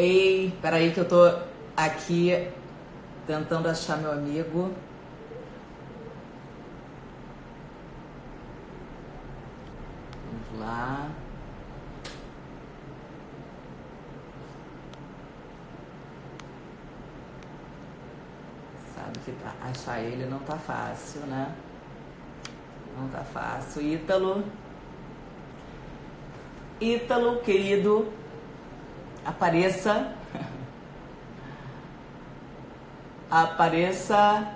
Ei, peraí que eu tô aqui tentando achar meu amigo. Vamos lá. Sabe que tá, achar ele não tá fácil, né? Não tá fácil. Ítalo. Ítalo, querido, apareça. Apareça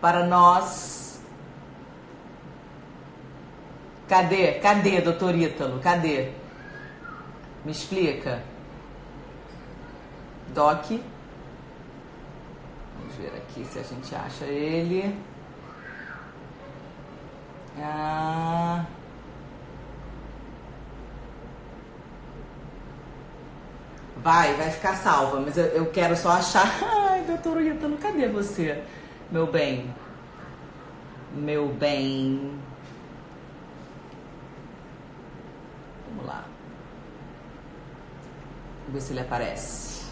para nós. Cadê? Cadê, doutor Ítalo? Cadê? Me explica. Doc. Vamos ver aqui se a gente acha ele. Ah. Vai, vai ficar salva, mas eu, eu quero só achar. Ai, doutor Ítalo, cadê você? Meu bem. Meu bem. Vamos lá. Vamos ver se ele aparece.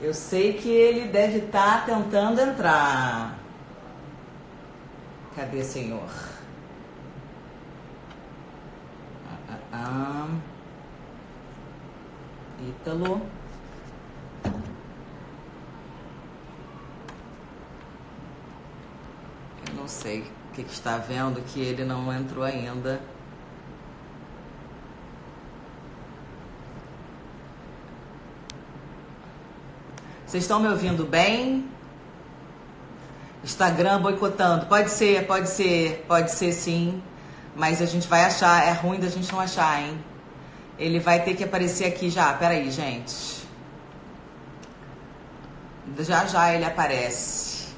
Eu sei que ele deve estar tá tentando entrar. Cadê, senhor? Ítalo. Eu não sei o que, que está vendo que ele não entrou ainda. Vocês estão me ouvindo bem? Instagram boicotando. Pode ser, pode ser, pode ser sim. Mas a gente vai achar. É ruim da gente não achar, hein? Ele vai ter que aparecer aqui já. Peraí, gente. Já já ele aparece.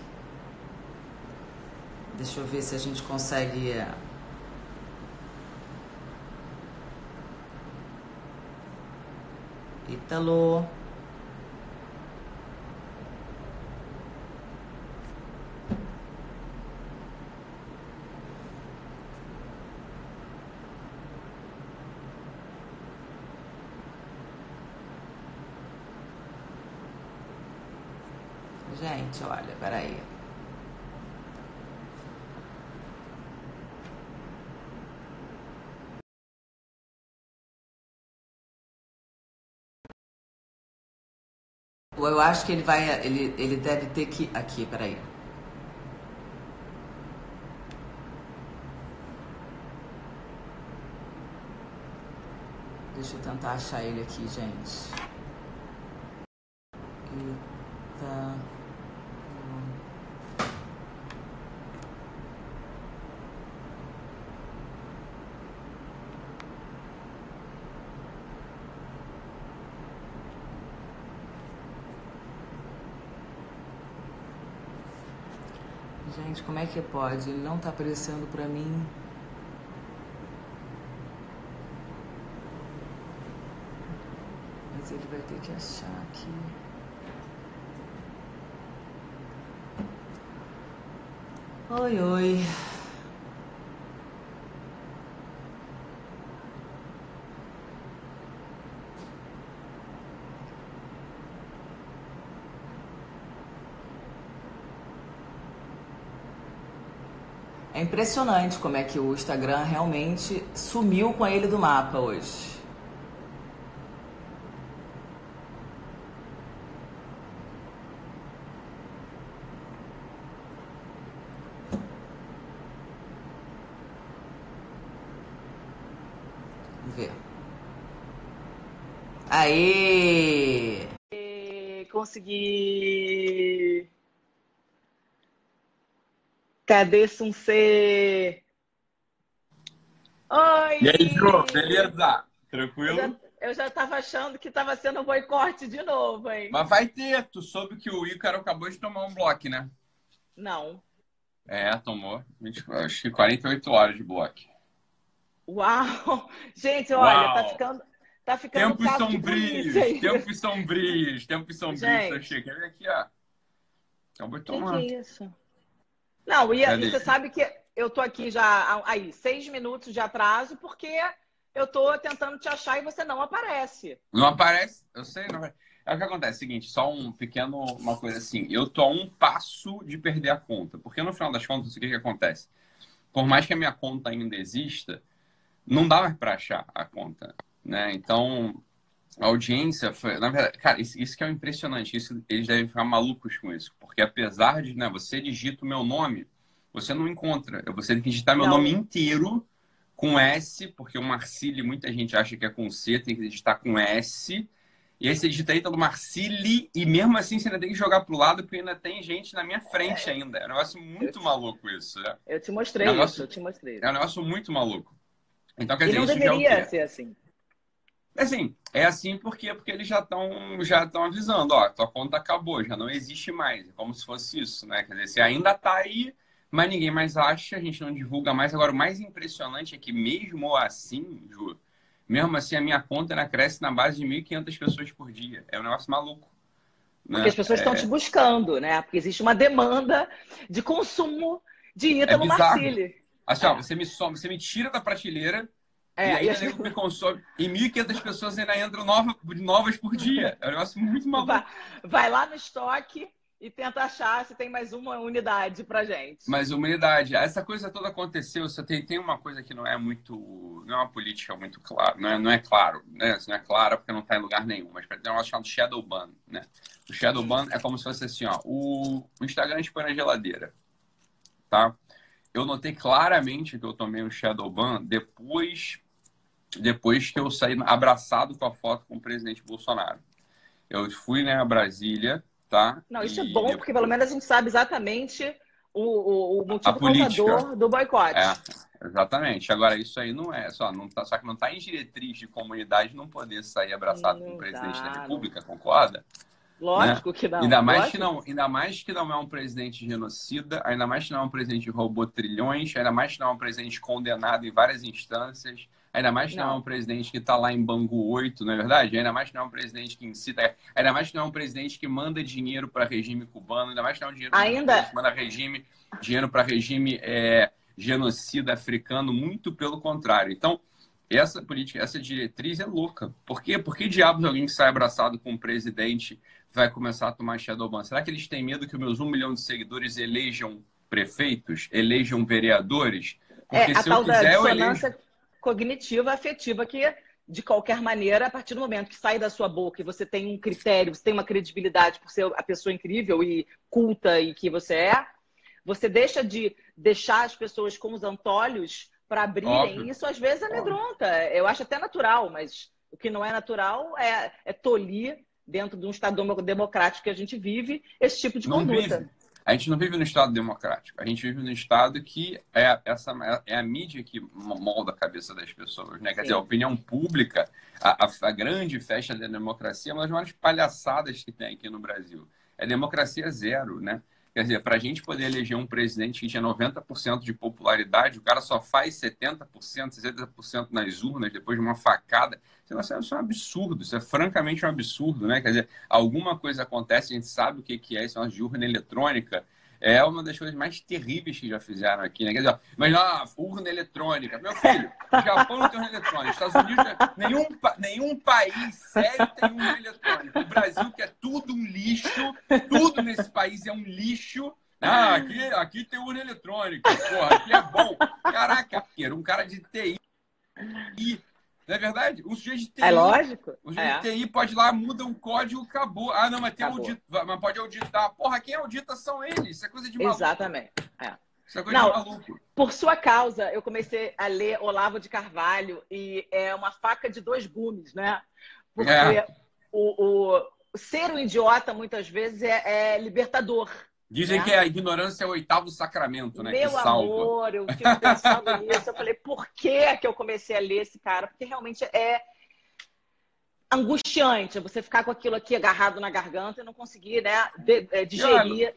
Deixa eu ver se a gente consegue. É, Ítalo. Gente, olha, peraí. Eu acho que ele vai. Ele, ele deve ter que. Aqui, peraí. Deixa eu tentar achar ele aqui, gente. Eita. Gente, como é que pode? Ele não tá aparecendo pra mim. Mas ele vai ter que achar aqui. Oi, oi. Impressionante como é que o Instagram realmente sumiu com ele do mapa hoje. Vamos ver. Aê! Consegui! Cadê Sunce? Oi! E aí, Jô, beleza? Tranquilo? Eu já, tava achando que tava sendo boicote de novo, hein? Mas vai ter. Tu soube que o Ícaro acabou de tomar um bloco, né? Não. É, tomou. Acho que 48 horas de bloco. Uau! Gente, olha, tá Uau. tá ficando. Tá ficando tempos sombrios, tempos sombrios, tempos sombrios. Gente. Chega aqui, ó. Acabou de tomar. Que, que é isso? Não, e, e, você sabe que eu tô aqui já aí seis minutos de atraso porque eu tô tentando te achar e você não aparece. Não aparece? Eu sei, não vai. É o que acontece, é o seguinte, só um pequeno, uma coisa assim, eu tô a um passo de perder a conta, porque no final das contas, o que que acontece? Por mais que a minha conta ainda exista, não dá mais para achar a conta, né? Então, a audiência foi, na verdade, cara, isso, isso que é impressionante, isso, eles devem ficar malucos com isso, porque apesar de, né, você digita o meu nome, você não encontra, você tem que digitar meu não. nome inteiro com S, porque o Marcili, muita gente acha que é com C, tem que digitar com S, e aí você digita aí do Marcili, e mesmo assim você ainda tem que jogar pro lado, porque ainda tem gente na minha frente é. ainda, é um negócio muito eu maluco isso, né? Eu te mostrei é um negócio, isso, eu te mostrei. É um negócio muito maluco. Então, quer e dizer, não isso deveria é ser assim. É assim, é assim porque, porque eles já estão já estão avisando, ó, tua conta acabou, já não existe mais. É como se fosse isso, né? Quer dizer, você ainda está aí, mas ninguém mais acha, a gente não divulga mais. Agora, o mais impressionante é que mesmo assim, Ju, mesmo assim, a minha conta ela cresce na base de 1.500 pessoas por dia. É um negócio maluco. Né? Porque as pessoas estão é... te buscando, né? Porque existe uma demanda de consumo de Ítalo é Marcilli. Assim, ó, você me soma, você me tira da prateleira é, e aí e me consome. E 1.500 pessoas ainda entram nova, novas por dia. É um negócio muito maluco. Vai, lá no estoque e tenta achar se tem mais uma unidade pra gente. Mais uma unidade. Essa coisa toda aconteceu. Você tem, tem uma coisa que não é muito. Não é uma política muito clara. Não é, não é claro. Né? Não é clara porque não está em lugar nenhum. Mas tem um negócio chamado Shadow Ban. Né? O Shadow Ban é como se fosse assim: ó, o, o Instagram te põe na geladeira. Tá? eu notei claramente que eu tomei um shadow ban depois, depois que eu saí abraçado com a foto com o presidente Bolsonaro. Eu fui né, a Brasília, tá? Não, isso é bom, depois... porque pelo menos a gente sabe exatamente o, o, o motivo causador do boicote. É, exatamente. Agora, isso aí não é, só, não tá, só que não está em diretriz de comunidade não poder sair abraçado não com o presidente tá, da República, não. concorda? Lógico né? que não. Ainda mais que não, ainda mais que não é um presidente genocida, ainda mais que não é um presidente que roubou trilhões, ainda mais que não é um presidente condenado em várias instâncias, ainda mais que não, não é um presidente que está lá em Bangu 8, não é verdade? Ainda mais que não é um presidente que incita, ainda mais que não é um presidente que manda dinheiro para regime cubano, ainda mais que não é um dinheiro ainda... que manda regime, dinheiro para regime é, genocida africano, muito pelo contrário. Então, essa política, essa diretriz é louca. Por quê? Por que diabos alguém que sai abraçado com um presidente vai começar a tomar Shadowban? Será que eles têm medo que meus um milhão de seguidores elejam prefeitos, elejam vereadores? Porque é, a se tal eu quiser, da dissonância elejo... cognitiva afetiva que, de qualquer maneira, a partir do momento que sai da sua boca e você tem um critério, você tem uma credibilidade por ser a pessoa incrível e culta e que você é, você deixa de deixar as pessoas com os antolhos para abrirem. Óbvio. Isso às vezes amedronta. Eu acho até natural, mas o que não é natural é, é tolir dentro de um Estado democrático que a gente vive, esse tipo de não conduta. Vive. A gente não vive no Estado democrático. A gente vive no Estado que é, essa, é a mídia que molda a cabeça das pessoas. Né? Quer dizer, a opinião pública, a, a, a grande festa da democracia é uma das maiores palhaçadas que tem aqui no Brasil. É democracia zero, né? Quer dizer, para a gente poder eleger um presidente que tinha 90% de popularidade, o cara só faz 70%, 60% nas urnas depois de uma facada. Isso é um absurdo, isso é francamente um absurdo, né? Quer dizer, alguma coisa acontece, a gente sabe o que é, isso é uma urna eletrônica é uma das coisas mais terríveis que já fizeram aqui, né? Quer dizer, mas ah, urna eletrônica. Meu filho, Japão não tem urna eletrônica. Estados Unidos, nenhum, nenhum país sério tem urna eletrônica. O Brasil, que é tudo um lixo, tudo nesse país é um lixo. Ah, aqui, aqui tem urna eletrônica. Porra, aqui é bom. Caraca, um cara de TI. Não é verdade? Um sujeito de TI. É lógico. Um sujeito é. de TI pode ir lá, muda um código, acabou. Ah, não, mas tem audito, mas pode auditar. Porra, quem audita são eles. Isso é coisa de maluco. Exatamente. É. Isso é coisa não, de maluco. Por sua causa, eu comecei a ler Olavo de Carvalho e é uma faca de dois gumes, né? Porque é. o, o, ser um idiota, muitas vezes, é, é libertador. Dizem é. que a ignorância é o oitavo sacramento, né? Meu que salva. amor, eu fico pensando nisso. Eu falei, por que, que eu comecei a ler esse cara? Porque realmente é angustiante você ficar com aquilo aqui agarrado na garganta e não conseguir né, é, digerir.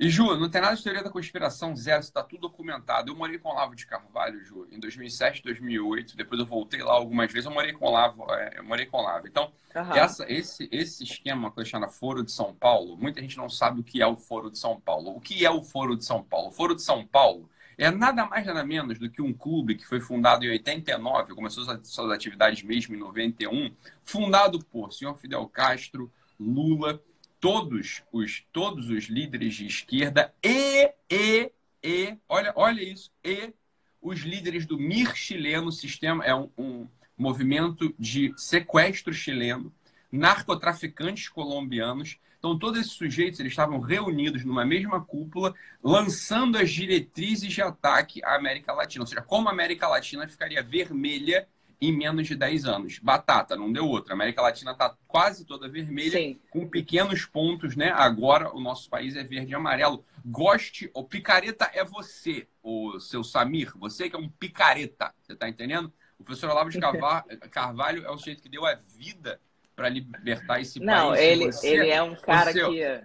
E, Ju, não tem nada de teoria da conspiração, zero, está tudo documentado. Eu morei com o Olavo de Carvalho, Ju, em 2007, 2008. Depois eu voltei lá algumas vezes. Eu morei com o Olavo, é, eu morei com o Olavo. Então, uhum. essa, esse, esse esquema que eu chamo Foro de São Paulo, muita gente não sabe o que é o Foro de São Paulo. O que é o Foro de São Paulo? O Foro de São Paulo é nada mais nada menos do que um clube que foi fundado em 89, começou suas atividades mesmo em 91, fundado por senhor Fidel Castro, Lula, todos os, todos os líderes de esquerda e, e, e, olha, olha isso, e os líderes do MIR chileno, sistema é um, um movimento de sequestro chileno, narcotraficantes colombianos. Então, todos esses sujeitos eles estavam reunidos numa mesma cúpula, lançando as diretrizes de ataque à América Latina. Ou seja, como a América Latina ficaria vermelha em menos de 10 anos. Batata, não deu outra. A América Latina está quase toda vermelha, Sim. com pequenos pontos, né? Agora o nosso país é verde e amarelo. Goste, o picareta é você, o seu Samir, você que é um picareta, você está entendendo? O professor Olavo de Carvalho é o sujeito que deu a vida para libertar esse não, país. Não, ele, ele é um cara você, que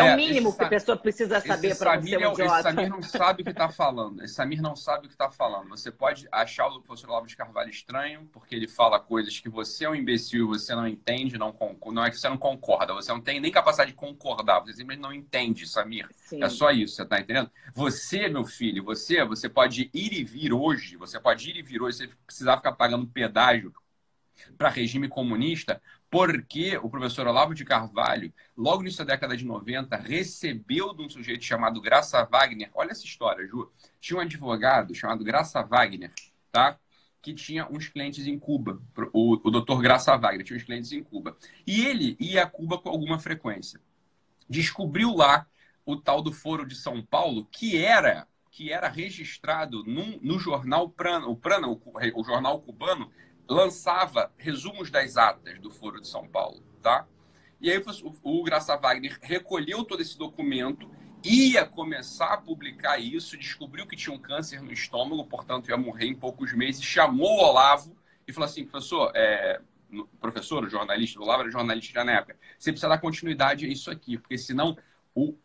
é, o mínimo que a pessoa precisa saber para ser um idiota. Esse Samir não sabe o que está falando. Esse Samir não sabe o que está falando. Você pode achar o professor Olavo de Carvalho estranho, porque ele fala coisas que você é um imbecil você não entende, não, não é que você não concorda, você não tem nem capacidade de concordar, você simplesmente não entende, Samir. Sim. É só isso, você está entendendo? Você, meu filho, você, você pode ir e vir hoje, você pode ir e vir hoje, você precisar ficar pagando pedágio para regime comunista, porque o professor Olavo de Carvalho, logo nessa década de 90, recebeu de um sujeito chamado Graça Wagner. Olha essa história, Ju. Tinha um advogado chamado Graça Wagner, tá? Que tinha uns clientes em Cuba. O, o doutor Graça Wagner tinha uns clientes em Cuba. E ele ia a Cuba com alguma frequência. Descobriu lá o tal do Foro de São Paulo, que era que era registrado num, no jornal Prana, o Prana, o, o jornal cubano, lançava resumos das atas do Foro de São Paulo, tá? E aí o, o Graça Wagner recolheu todo esse documento, ia começar a publicar isso, descobriu que tinha um câncer no estômago, portanto ia morrer em poucos meses, chamou o Olavo e falou assim, professor, é, professor, jornalista, o Olavo era jornalista na época, você precisa dar continuidade a isso aqui, porque senão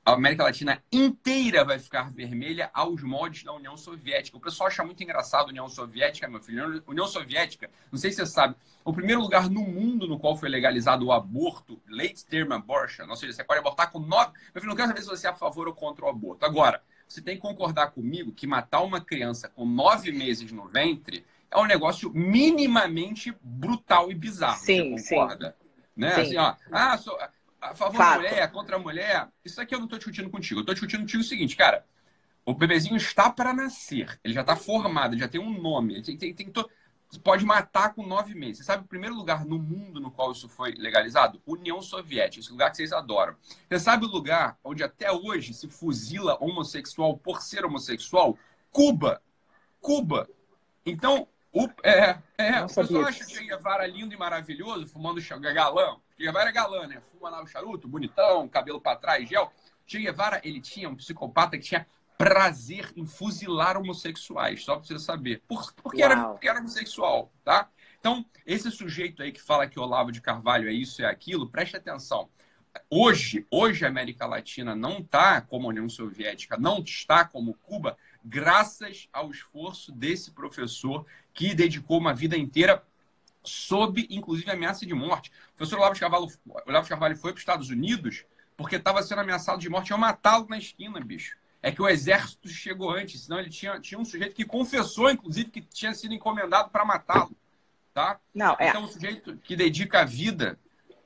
a América Latina inteira vai ficar vermelha aos moldes da União Soviética. O pessoal acha muito engraçado a União Soviética, meu filho. União Soviética, não sei se você sabe, o primeiro lugar no mundo no qual foi legalizado o aborto, late term abortion, ou seja, você pode abortar com nove. Meu filho, não quero saber se você é a favor ou contra o aborto. Agora, você tem que concordar comigo que matar uma criança com nove meses no ventre é um negócio minimamente brutal e bizarro. Sim, você concorda? Sim. Né? Sim. Assim, ó, ah, sou, a favor Fato. da mulher, contra a mulher, isso aqui eu não estou discutindo contigo. Eu estou discutindo contigo o seguinte, cara. O bebezinho está para nascer. Ele já está formado, já tem um nome. Ele tem, tem, tem to... pode matar com nove meses. Você sabe o primeiro lugar no mundo no qual isso foi legalizado? União Soviética, esse lugar que vocês adoram. Você sabe o lugar onde até hoje se fuzila homossexual por ser homossexual? Cuba. Cuba. Então, o, é, é, o pessoal acha que Che Guevara lindo e maravilhoso, fumando galão. Che Guevara é galã, né? Fuma lá o charuto, bonitão, cabelo para trás, gel. Che Guevara, ele tinha um psicopata que tinha prazer em fuzilar homossexuais, só pra você saber. Por, porque, era, porque era homossexual, tá? Então, esse sujeito aí que fala que Olavo de Carvalho é isso, é aquilo, preste atenção. Hoje, hoje a América Latina não está como a União Soviética, não está como Cuba, graças ao esforço desse professor que dedicou uma vida inteira sob, inclusive, ameaça de morte. O professor Olavo de Carvalho, Olavo de Carvalho foi para os Estados Unidos porque estava sendo ameaçado de morte. Iam matá-lo na esquina, bicho. É que o exército chegou antes, senão ele tinha, tinha um sujeito que confessou, inclusive, que tinha sido encomendado para matá-lo. Tá? Não, é. Então, o sujeito que dedica a vida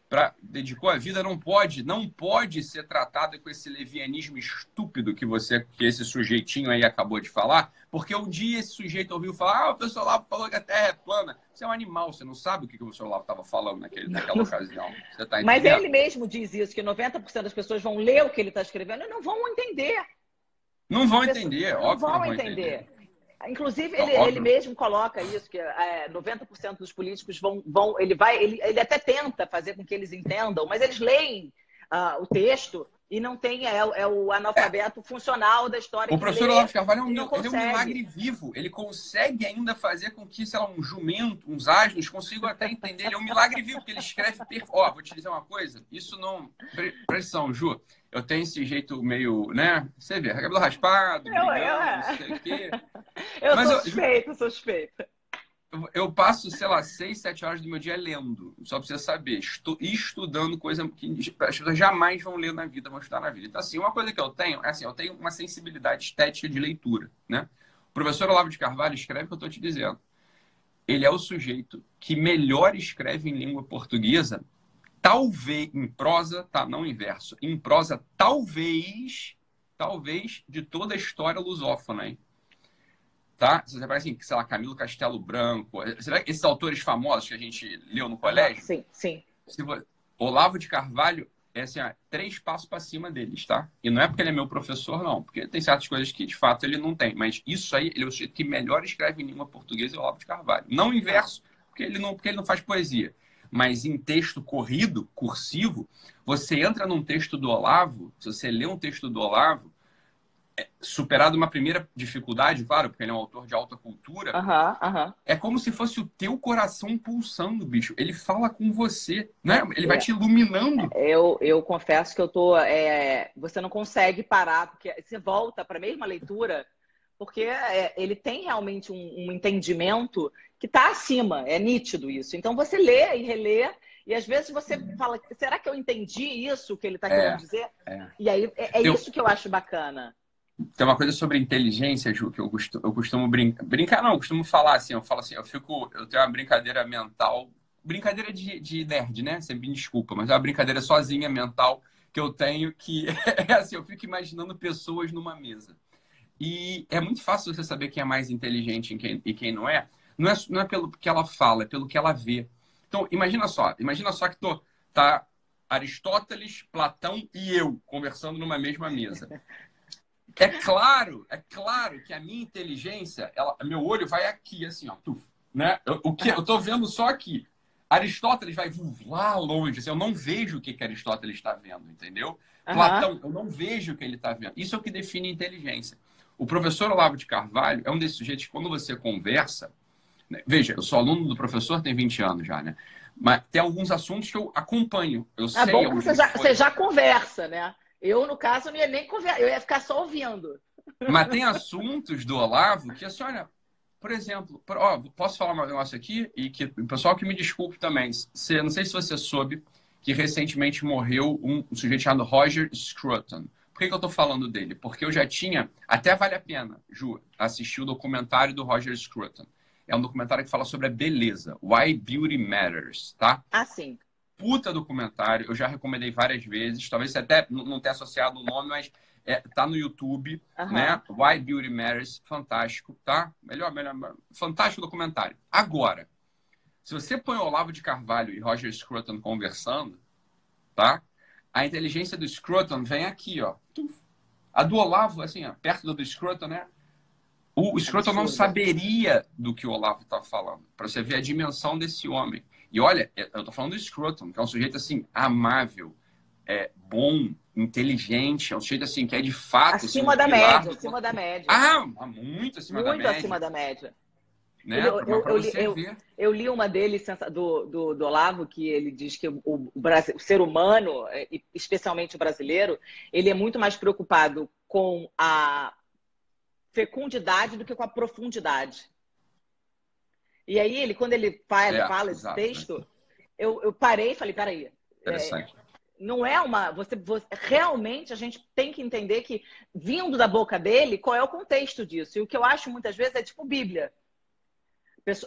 pra, dedicou a vida não pode, não pode ser tratado com esse levianismo estúpido que você, que esse sujeitinho aí acabou de falar, porque um dia esse sujeito ouviu falar, ah, o professor Lavo falou que a Terra é plana. Você é um animal, você não sabe o que, que o professor Lavo estava falando naquele, naquela ocasião. Tá Mas ele mesmo diz isso, que 90% das pessoas vão ler o que ele está escrevendo e não vão entender. Não vão entender, não óbvio. Vão não vão entender. entender. Inclusive, ele, ele mesmo coloca isso, que é, 90% dos políticos vão, vão ele vai, ele, ele até tenta fazer com que eles entendam, mas eles leem uh, o texto e não tem, é, é o analfabeto é. funcional da história. O professor Olavo Carvalho é um, ele é um milagre vivo. Ele consegue ainda fazer com que, sei lá, um jumento, uns asnos consigam até entender. Ele é um milagre vivo, porque ele escreve perfeito. Ó, vou te dizer uma coisa. Isso não... Pressão, Ju eu tenho esse jeito meio, né? Você vê, cabelo raspado, eu, brigando, eu, não sei o quê. Eu Mas sou suspeito, eu, suspeito. Eu passo, sei lá, seis, sete horas do meu dia lendo. Só pra você saber. Estou estudando coisa que as pessoas jamais vão ler na vida, vão estudar na vida. Então, assim, uma coisa que eu tenho é assim, eu tenho uma sensibilidade estética de leitura, né? O professor Olavo de Carvalho escreve o que eu estou te dizendo. Ele é o sujeito que melhor escreve em língua portuguesa, talvez, em prosa, tá? Não em verso. Em prosa, talvez, talvez, de toda a história lusófona, hein? Tá? Você parece assim, sei lá, Camilo Castelo Branco, será que esses autores famosos que a gente leu no colégio? Sim, sim. Olavo de Carvalho é assim, ó, três passos para cima deles, tá? E não é porque ele é meu professor, não, porque tem certas coisas que de fato ele não tem, mas isso aí, ele é o sujeito que melhor escreve em língua portuguesa é o Olavo de Carvalho. Não em verso, porque ele não, porque ele não faz poesia. Mas em texto corrido, cursivo, você entra num texto do Olavo, se você lê um texto do Olavo, superado uma primeira dificuldade, claro, porque ele é um autor de alta cultura, é como se fosse o teu coração pulsando, bicho. Ele fala com você, né? Ele é. vai te iluminando. Eu, eu confesso que eu tô. É... Você não consegue parar, porque você volta para a mesma leitura, porque é, ele tem realmente um, um entendimento que está acima, é nítido isso. Então você lê e relê. E às vezes você fala, será que eu entendi isso que ele está querendo é, dizer? É. E aí é, é eu... isso que eu acho bacana. Tem uma coisa sobre inteligência, Ju, que eu costumo, eu costumo brincar. Brincar não, eu costumo falar assim, eu falo assim, eu fico. Eu tenho uma brincadeira mental. Brincadeira de, de nerd, né? Você me desculpa, mas é uma brincadeira sozinha mental que eu tenho que é assim, eu fico imaginando pessoas numa mesa. E é muito fácil você saber quem é mais inteligente e quem, e quem não é. Não é, não é pelo que ela fala, é pelo que ela vê. Então, imagina só, imagina só que tô, tá Aristóteles, Platão e eu conversando numa mesma mesa. É claro, é claro que a minha inteligência, ela, meu olho vai aqui, assim, ó. Tuf, né? Eu, o que eu tô vendo só aqui. Aristóteles vai lá longe, assim, eu não vejo o que, que Aristóteles está vendo, entendeu? Uhum. Platão, eu não vejo o que ele está vendo. Isso é o que define inteligência. O professor Olavo de Carvalho é um desses sujeitos que, quando você conversa, né? veja, eu sou aluno do professor, tem 20 anos já, né? Mas tem alguns assuntos que eu acompanho. Eu é sei bom que você já, você já conversa, né? Eu, no caso, não ia nem conversar, eu ia ficar só ouvindo. Mas tem assuntos do Olavo que, assim, olha, por exemplo, ó, posso falar um negócio aqui? E que o pessoal que me desculpe também. Se, não sei se você soube que recentemente morreu um, um sujeito chamado Roger Scruton. Por que, que eu estou falando dele? Porque eu já tinha, até vale a pena, Ju, assistir o documentário do Roger Scruton. É um documentário que fala sobre a beleza, Why Beauty Matters, tá? Ah, sim puta documentário, eu já recomendei várias vezes, talvez você até não tenha associado o nome, mas é, tá no YouTube, uhum. né? Why Beauty Matters, fantástico, tá? Melhor, melhor, fantástico documentário. Agora, se você põe Olavo de Carvalho e Roger Scruton conversando, tá? A inteligência do Scruton vem aqui, ó. A do Olavo, assim, ó, perto do Scruton, né? O Scruton não saberia do que o Olavo tá falando, para você ver a dimensão desse homem. E olha, eu tô falando do Scruton, que é um sujeito assim, amável, é, bom, inteligente, é um sujeito assim, que é de fato. Assim, acima assim, da média, do... acima da média. Ah, muito acima muito da média. Muito acima da média. Né? Eu, eu, eu, li, eu, li uma dele do, do, do, Olavo que ele diz que o, o, o, ser humano, é, especialmente o brasileiro, ele é muito mais preocupado com a fecundidade do que com a profundidade. E aí, ele, quando ele fala, é, fala esse texto, né? eu, eu parei e falei, peraí. Interessante. É, não é uma. Você, você, realmente a gente tem que entender que, vindo da boca dele, qual é o contexto disso. E o que eu acho muitas vezes é tipo Bíblia.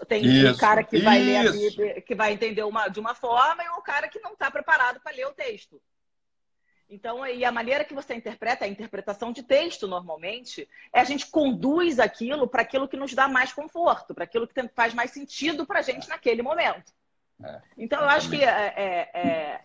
Tem isso, um cara que vai ler a Bíblia, que vai entender uma, de uma forma, e um cara que não está preparado para ler o texto. Então, e a maneira que você interpreta, a interpretação de texto normalmente, é a gente conduz aquilo para aquilo que nos dá mais conforto, para aquilo que faz mais sentido para a gente naquele momento. É, então, eu acho que é, é, é,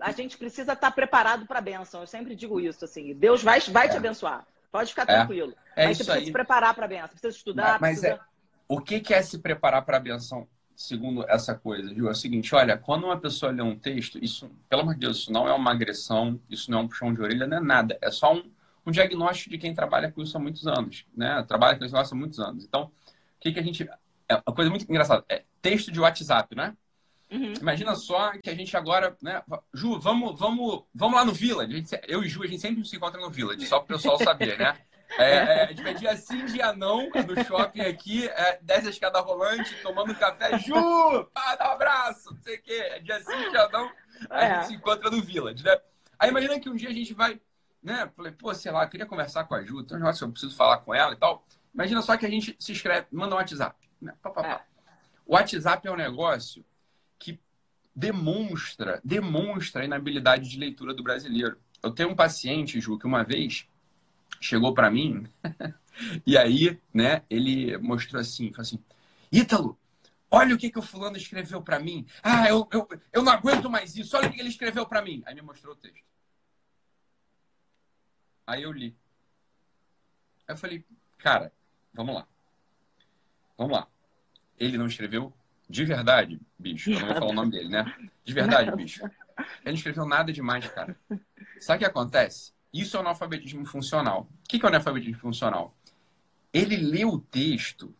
a gente precisa estar tá preparado para a bênção. Eu sempre digo isso, assim, Deus vai, vai te é. abençoar. Pode ficar é. tranquilo. mas você precisa aí. se preparar para a bênção, precisa estudar. Mas, precisa... o que é se preparar para a bênção? Segundo essa coisa, viu? É o seguinte, olha, quando uma pessoa lê um texto, isso, pelo amor de Deus, isso não é uma agressão, isso não é um puxão de orelha, não é nada. É só um, um diagnóstico de quem trabalha com isso há muitos anos, né? Trabalha com isso há muitos anos. Então, o que, que a gente... É uma coisa muito engraçada. É texto de WhatsApp, né? Uhum. Imagina só que a gente agora, né? Ju, vamos, vamos, vamos lá no Village. Eu e Ju, a gente sempre se encontra no Village, só para o pessoal saber, né? É, é, a gente vai dia sim, dia não, no shopping aqui, é, desce a escada rolante, tomando café, Ju, pá, dá um abraço, não sei o quê. É dia sim, dia não, a é. gente se encontra no Village, né? Aí imagina que um dia a gente vai, né? Falei, pô, sei lá, eu queria conversar com a Ju, tem um negócio que eu preciso falar com ela e tal. Imagina só que a gente se inscreve, manda um WhatsApp. Né? Pá, pá, pá. É. O WhatsApp é um negócio que demonstra, demonstra a inabilidade de leitura do brasileiro. Eu tenho um paciente, Ju, que uma vez chegou para mim e aí, né, ele mostrou assim, falou assim, Ítalo, olha o que, que o fulano escreveu para mim. Ah, eu, eu, eu não aguento mais isso, olha o que ele escreveu para mim. Aí me mostrou o texto. Aí eu li. Aí eu falei, cara, vamos lá. Vamos lá. Ele não escreveu de verdade, bicho. Eu não vou falar o nome dele, né? De verdade, bicho. Ele não escreveu nada demais, cara. Sabe o que acontece? Isso é o analfabetismo funcional. O que é o analfabetismo funcional? Ele lê o texto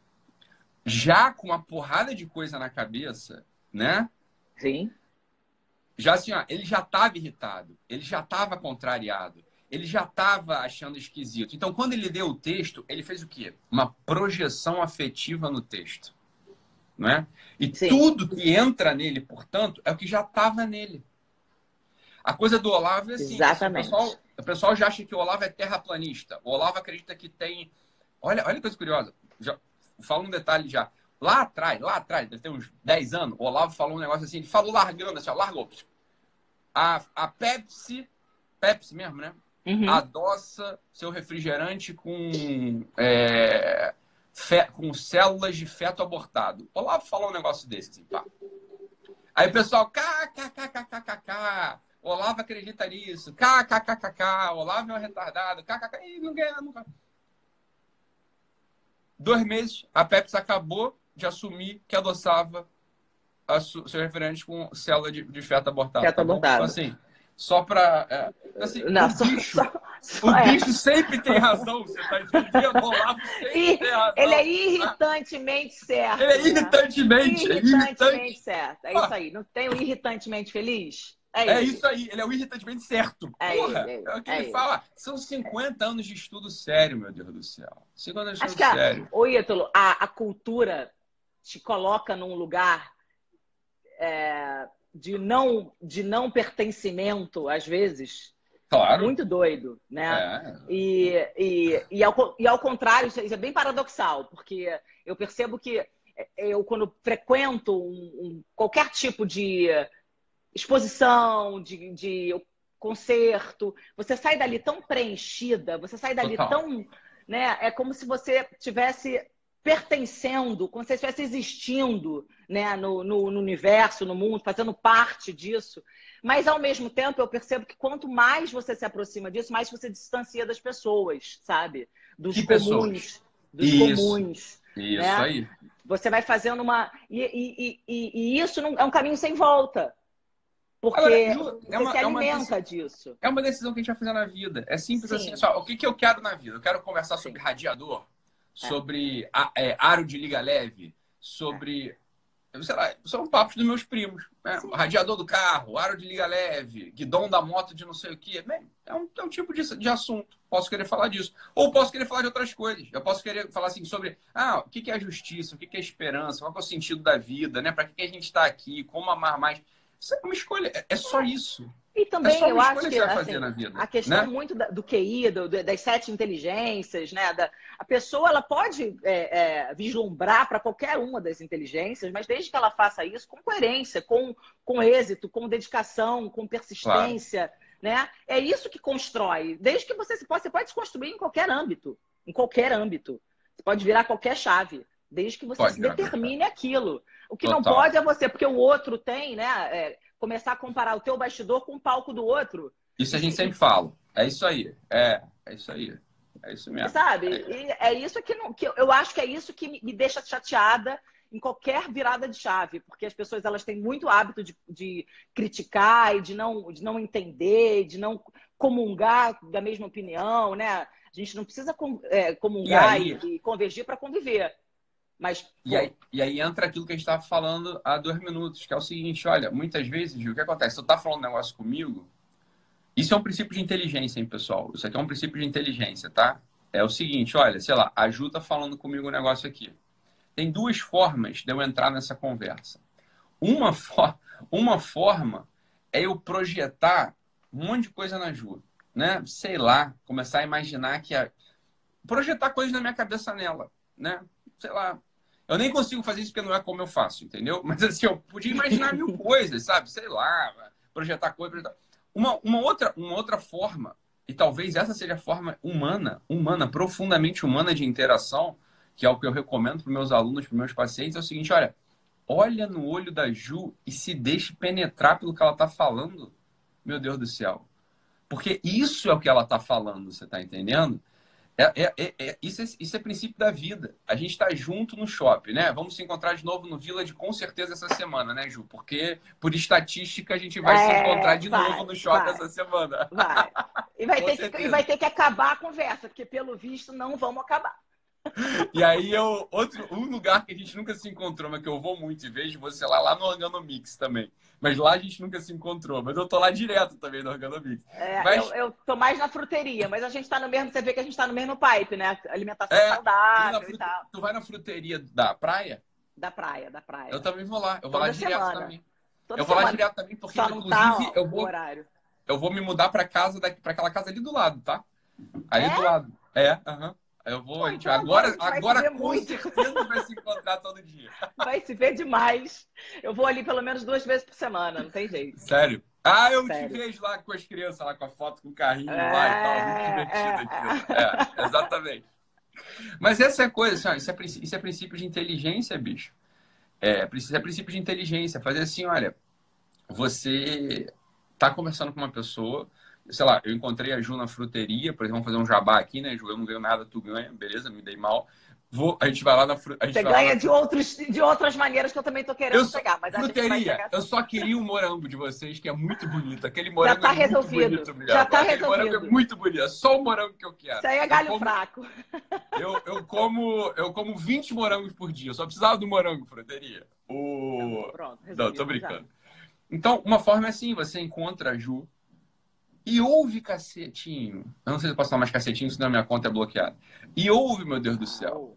já com uma porrada de coisa na cabeça, né? Sim. Já assim, ó, ele já estava irritado, ele já estava contrariado, ele já estava achando esquisito. Então, quando ele leu o texto, ele fez o quê? Uma projeção afetiva no texto. Não é? E Sim. tudo que entra nele, portanto, é o que já estava nele. A coisa do Olavo é assim. Exatamente. O pessoal, o pessoal já acha que o Olavo é terraplanista. O Olavo acredita que tem. Olha, olha que coisa curiosa. Já, falo um detalhe já. Lá atrás, lá atrás, deve ter uns 10 anos, o Olavo falou um negócio assim, ele falou largando, assim, ó, largou. A, a Pepsi, Pepsi mesmo, né? Uhum. Adoça seu refrigerante com, é, fe, com células de feto abortado. O Olavo falou um negócio desse, assim, pá. Aí o pessoal, kkkkkk, Olavo acredita nisso, kkkk, Olavo é um retardado, kkk, e não ganha nunca. Dois meses, a Pepsi acabou de assumir que adoçava seu refrigerante com célula de, de feto abortado. Feto tá abortado. Então, assim, só para. É, assim, Não, o só, bicho, só, só, o é. bicho sempre tem razão, você está entendendo? O Olavo sempre e, tem razão. Ele é irritantemente certo. Ele é irritantemente. Né? Irritantemente é certo. É isso aí. Não tem o irritantemente feliz? É, é isso aí, ele é o irritantemente certo. É Porra, é, o que ele é fala. São 50 anos de estudo sério, meu Deus do céu. 50 anos de estudo Acho sério. Ô, Ítalo, a, a cultura te coloca num lugar é, de, não, de não pertencimento, às vezes. Claro. Muito doido, né? É. E, e, e, ao, e ao contrário, isso é bem paradoxal, porque eu percebo que eu, quando frequento um, um, qualquer tipo de exposição, de, de concerto, você sai dali tão preenchida, você sai dali Total. tão. Né, é como se você tivesse pertencendo, como se você estivesse existindo né, no, no, no, universo, no mundo, fazendo parte disso. Mas, ao mesmo tempo, eu percebo que quanto mais você se aproxima disso, mais você distancia das pessoas, sabe? Dos que comuns. Pessoas? Dos isso, comuns. Isso né? aí. Você vai fazendo uma. E, e, e, e isso não... é um caminho sem volta. Porque Agora, Ju, é uma, se alimenta é disso. É uma decisão que a gente vai fazer na vida. É simples Sim. assim. Só, o que, que eu quero na vida? Eu quero conversar Sim. sobre radiador, é. sobre a, é, aro de liga leve, sobre. Sei lá, são papos dos meus primos. Né? Radiador do carro, aro de liga leve, guidão da moto de não sei o quê. É, um, é um tipo de, de assunto. Posso querer falar disso. Ou posso querer falar de outras coisas. Eu posso querer falar assim sobre ah, o que, que é justiça, o que, que é esperança, qual é o sentido da vida, né? Para que, que a gente está aqui, como amar mais. Isso é uma escolha, é, é só isso. E também é eu acho que, assim, vida, a questão né? muito do QI, do, das sete inteligências, né? Da, a pessoa ela pode é, é, vislumbrar para qualquer uma das inteligências, mas desde que ela faça isso com coerência, com, com êxito, com dedicação, com persistência, claro. né? É isso que constrói. Desde que você se pode, você pode se construir em qualquer âmbito, em qualquer âmbito. Você pode virar qualquer chave, desde que você pode se determine aquilo. O que Total. não pode é você, porque o outro tem, né? É, começar a comparar o teu bastidor com o palco do outro. Isso a gente sempre fala. É isso aí. É, é isso aí. É isso mesmo. Sabe? É, é isso que, não, que eu acho que é isso que me deixa chateada em qualquer virada de chave, porque as pessoas elas têm muito hábito de, de criticar e de não, de não entender, de não comungar da mesma opinião, né? A gente não precisa é, comungar e, e, e convergir para conviver. Mas, e, aí, e aí entra aquilo que a gente estava falando há dois minutos, que é o seguinte, olha, muitas vezes, Gil, o que acontece? Você está falando um negócio comigo, isso é um princípio de inteligência, hein, pessoal? Isso aqui é um princípio de inteligência, tá? é o seguinte, olha, sei lá, a Ju tá falando comigo um negócio aqui. Tem duas formas de eu entrar nessa conversa. Uma, for uma forma é eu projetar um monte de coisa na Ju, né? Sei lá, começar a imaginar que a... projetar coisas na minha cabeça nela, né? Sei lá. Eu nem consigo fazer isso porque não é como eu faço, entendeu? Mas assim, eu podia imaginar mil coisas, sabe? Sei lá, projetar coisas. Projetar... Uma, uma, outra, uma outra forma, e talvez essa seja a forma humana, humana, profundamente humana de interação, que é o que eu recomendo para meus alunos, para meus pacientes, é o seguinte: olha, olha no olho da Ju e se deixe penetrar pelo que ela está falando. Meu Deus do céu. Porque isso é o que ela está falando, você está entendendo? É, é, é, é, isso, é, isso é princípio da vida. A gente está junto no shopping, né? Vamos se encontrar de novo no Village com certeza essa semana, né, Ju? Porque, por estatística, a gente vai se é, encontrar de vai, novo no shopping vai, essa semana. Vai. E vai, ter que, e vai ter que acabar a conversa, porque, pelo visto, não vamos acabar. E aí eu outro um lugar que a gente nunca se encontrou, mas que eu vou muito e vejo você lá lá no Organo Mix também. Mas lá a gente nunca se encontrou, mas eu tô lá direto também no Organo Mix. É, mas... eu, eu tô mais na fruteria, mas a gente tá no mesmo, você vê que a gente tá no mesmo pipe, né? Alimentação é, saudável frute... e tal. Tu vai na fruteria da praia? Da praia, da praia. Eu também vou lá, eu vou Toda lá direto semana. também. Toda eu vou semana. lá direto também porque Só inclusive tá, eu vou horário. eu vou me mudar para casa para aquela casa ali do lado, tá? Ali é? do lado. É, aham. Eu vou, gente, então, agora, a gente agora com muito. certeza vai se encontrar todo dia. Vai se ver demais. Eu vou ali pelo menos duas vezes por semana, não tem jeito. Sério? Ah, eu Sério. te vejo lá com as crianças, lá com a foto com o carrinho é, lá e tal. Muito divertido é, aquilo. É, exatamente. Mas essa é a coisa, assim, ó, isso, é, isso é princípio de inteligência, bicho. É, isso é princípio de inteligência. Fazer assim, olha, você tá conversando com uma pessoa, sei lá, eu encontrei a Ju na fruteria, por exemplo, vamos fazer um jabá aqui, né, Ju? Eu não ganho nada, tu ganha, beleza, me dei mal. Vou, a gente vai lá na fruteria. Você ganha de, outros, de outras maneiras que eu também tô querendo eu pegar. Mas fruteria, eu só queria o um morango de vocês, que é muito bonito. Aquele morango Já tá é resolvido. muito bonito, Já tá Aquele resolvido. morango é muito bonito. É só o morango que eu quero. Isso aí é galho eu como, fraco. Eu, eu, como, eu como 20 morangos por dia. Eu só precisava do morango, fruteria. O... Tá Pronto, Não, tô brincando. Já. Então, uma forma é assim, você encontra a Ju e ouve cacetinho. Eu não sei se eu posso falar mais cacetinho, senão minha conta é bloqueada. E ouve, meu Deus do céu.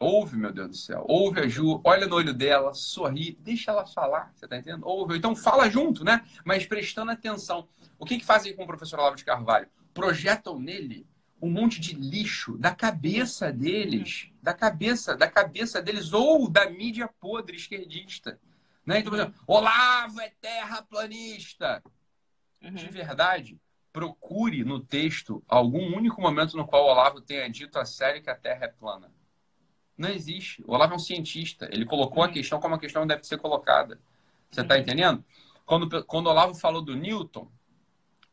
Ouve, meu Deus do céu. Ouve a Ju, olha no olho dela, sorri, deixa ela falar, você tá entendendo? Ouve. Então fala junto, né? Mas prestando atenção. O que, que fazem com o professor Olavo de Carvalho? Projetam nele um monte de lixo da cabeça deles, da cabeça, da cabeça deles, ou da mídia podre esquerdista. Né? Então, por exemplo, Olavo é terraplanista. Uhum. De verdade, procure no texto algum único momento no qual o Olavo tenha dito a série que a Terra é plana. Não existe. O Olavo é um cientista. Ele colocou uhum. a questão como a questão deve ser colocada. Você está uhum. entendendo? Quando, quando o Olavo falou do Newton,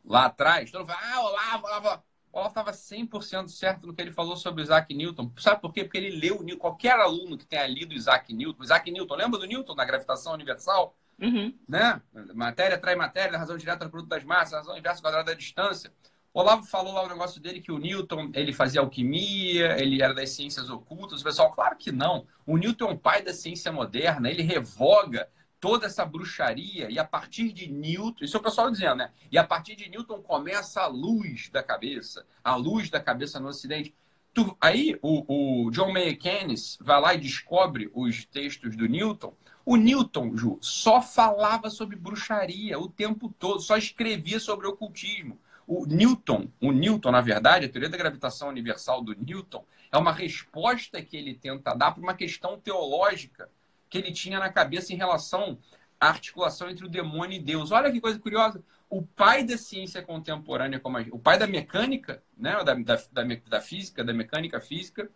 lá atrás, todo mundo fala, ah, Olavo, Olavo. O Olavo estava 100% certo no que ele falou sobre Isaac Newton. Sabe por quê? Porque ele leu. Qualquer aluno que tenha lido Isaac Newton, Isaac Newton, lembra do Newton na gravitação universal? Uhum. Né? Matéria atrai matéria, razão direta do produto das massas, razão inversa quadrada da distância. O Olavo falou lá o negócio dele que o Newton ele fazia alquimia, ele era das ciências ocultas. O pessoal, claro que não. O Newton é um pai da ciência moderna, ele revoga toda essa bruxaria e a partir de Newton, isso é o pessoal dizendo, né? E a partir de Newton começa a luz da cabeça, a luz da cabeça no Ocidente. Tu, aí o, o John Mayer Keynes vai lá e descobre os textos do Newton o Newton, Ju, só falava sobre bruxaria o tempo todo, só escrevia sobre ocultismo. O Newton, o Newton, na verdade, a teoria da gravitação universal do Newton é uma resposta que ele tenta dar para uma questão teológica que ele tinha na cabeça em relação à articulação entre o demônio e Deus. Olha que coisa curiosa. O pai da ciência contemporânea, como a, o pai da mecânica, né, da, da, da, da física, da mecânica física,